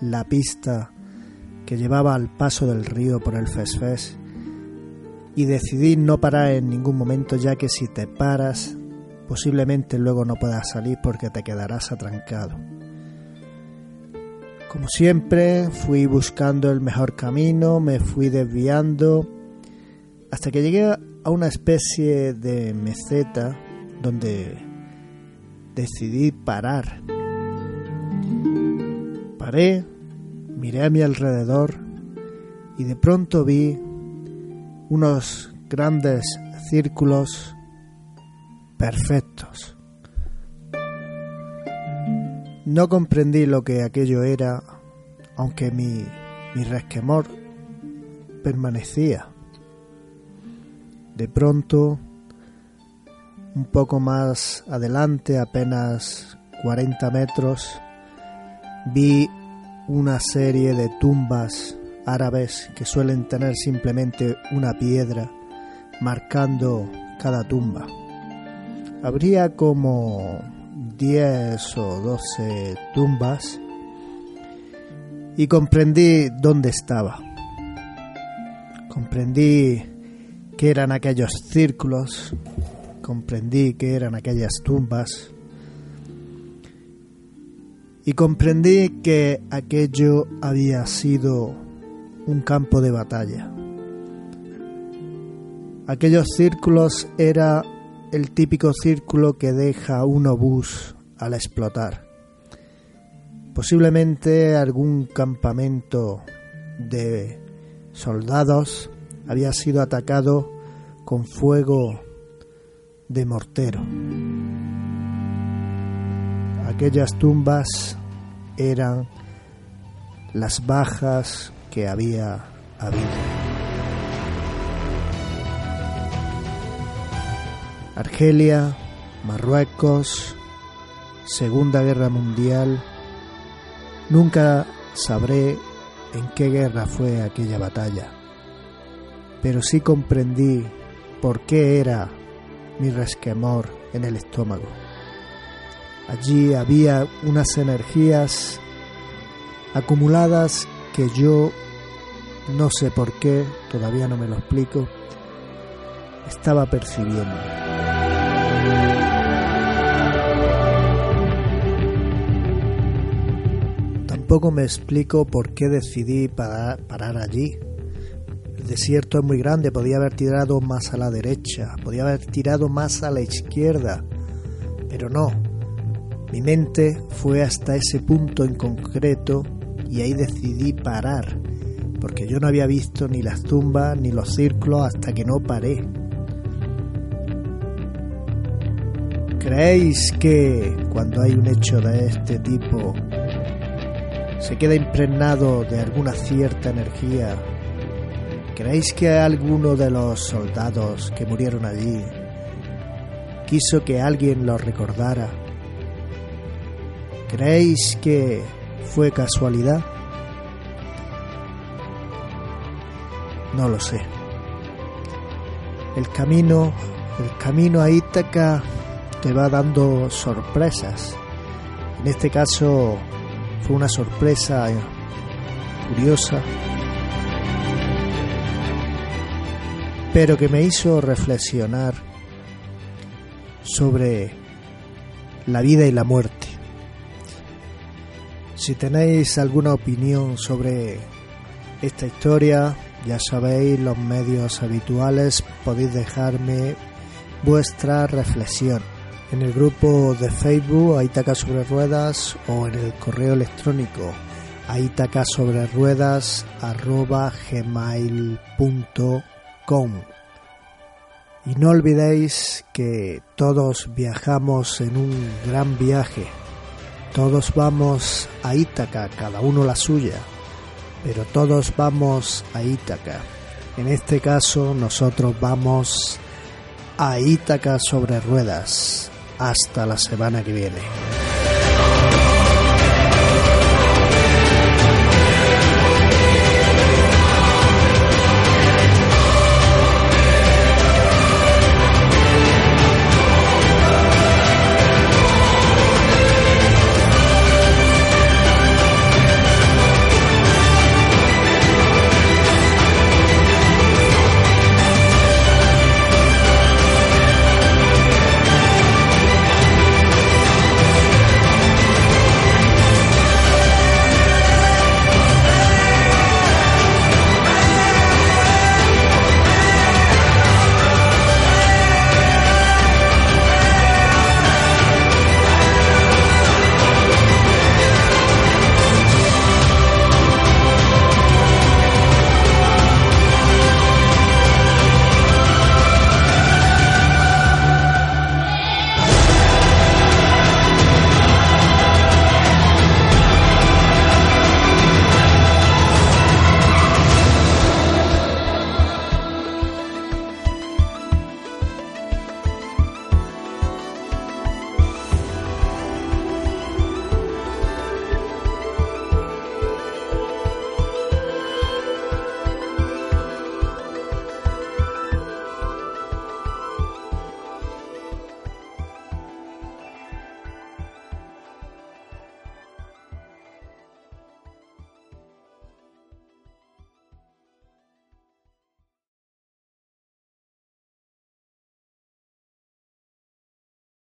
Speaker 1: la pista que llevaba al paso del río por el Fesfes y decidí no parar en ningún momento ya que si te paras posiblemente luego no puedas salir porque te quedarás atrancado. Como siempre fui buscando el mejor camino, me fui desviando hasta que llegué a una especie de meseta donde decidí parar Paré, miré a mi alrededor y de pronto vi unos grandes círculos perfectos. No comprendí lo que aquello era, aunque mi, resquemor permanecía. De pronto, un poco más adelante, apenas 40 metros, vi una serie de tumbas árabes que suelen tener simplemente una piedra marcando cada tumba. habría como 10 o 12 tumbas y comprendí dónde estaba. Comprendí que eran aquellos círculos, comprendí que eran aquellas tumbas y comprendí que aquello había sido un campo de batalla. Aquellos círculos era el típico círculo que deja un obús al explotar. Posiblemente algún campamento de soldados había sido atacado con fuego de mortero. Aquellas tumbas eran las bajas que había habido. Argelia, Marruecos, Segunda Guerra Mundial. Nunca sabré en qué guerra fue aquella batalla, pero sí comprendí por qué era mi resquemor en el estómago. Allí había unas energías acumuladas que yo no sé por qué, todavía no me lo explico, estaba percibiendo. Tampoco me explico por qué decidí parar, allí. El desierto es muy grande, podía haber tirado más a la derecha, podía haber tirado más a la izquierda, pero no. Mi mente fue hasta ese punto en concreto y ahí decidí parar, porque yo no había visto ni las tumbas ni los círculos hasta que no paré. ¿Creéis que cuando hay un hecho de este tipo se queda impregnado de alguna cierta energía. ¿Creéis que alguno de los soldados que murieron allí quiso que alguien lo recordara? ¿Creéis que fue casualidad? No lo sé. El camino, el camino a Ítaca te va dando sorpresas. En este caso, fue una sorpresa curiosa, pero que me hizo reflexionar sobre la vida y la muerte. Si tenéis alguna opinión sobre esta historia, ya sabéis los medios habituales, podéis dejarme vuestra reflexión. En el grupo de Facebook Aitaca sobre Ruedas o en el correo electrónico aitaca sobre ruedas gmail.com y no olvidéis que todos viajamos en un gran viaje todos vamos a Ítaca cada uno la suya pero todos vamos a Ítaca en este caso nosotros vamos a Ítaca sobre ruedas hasta la semana que viene.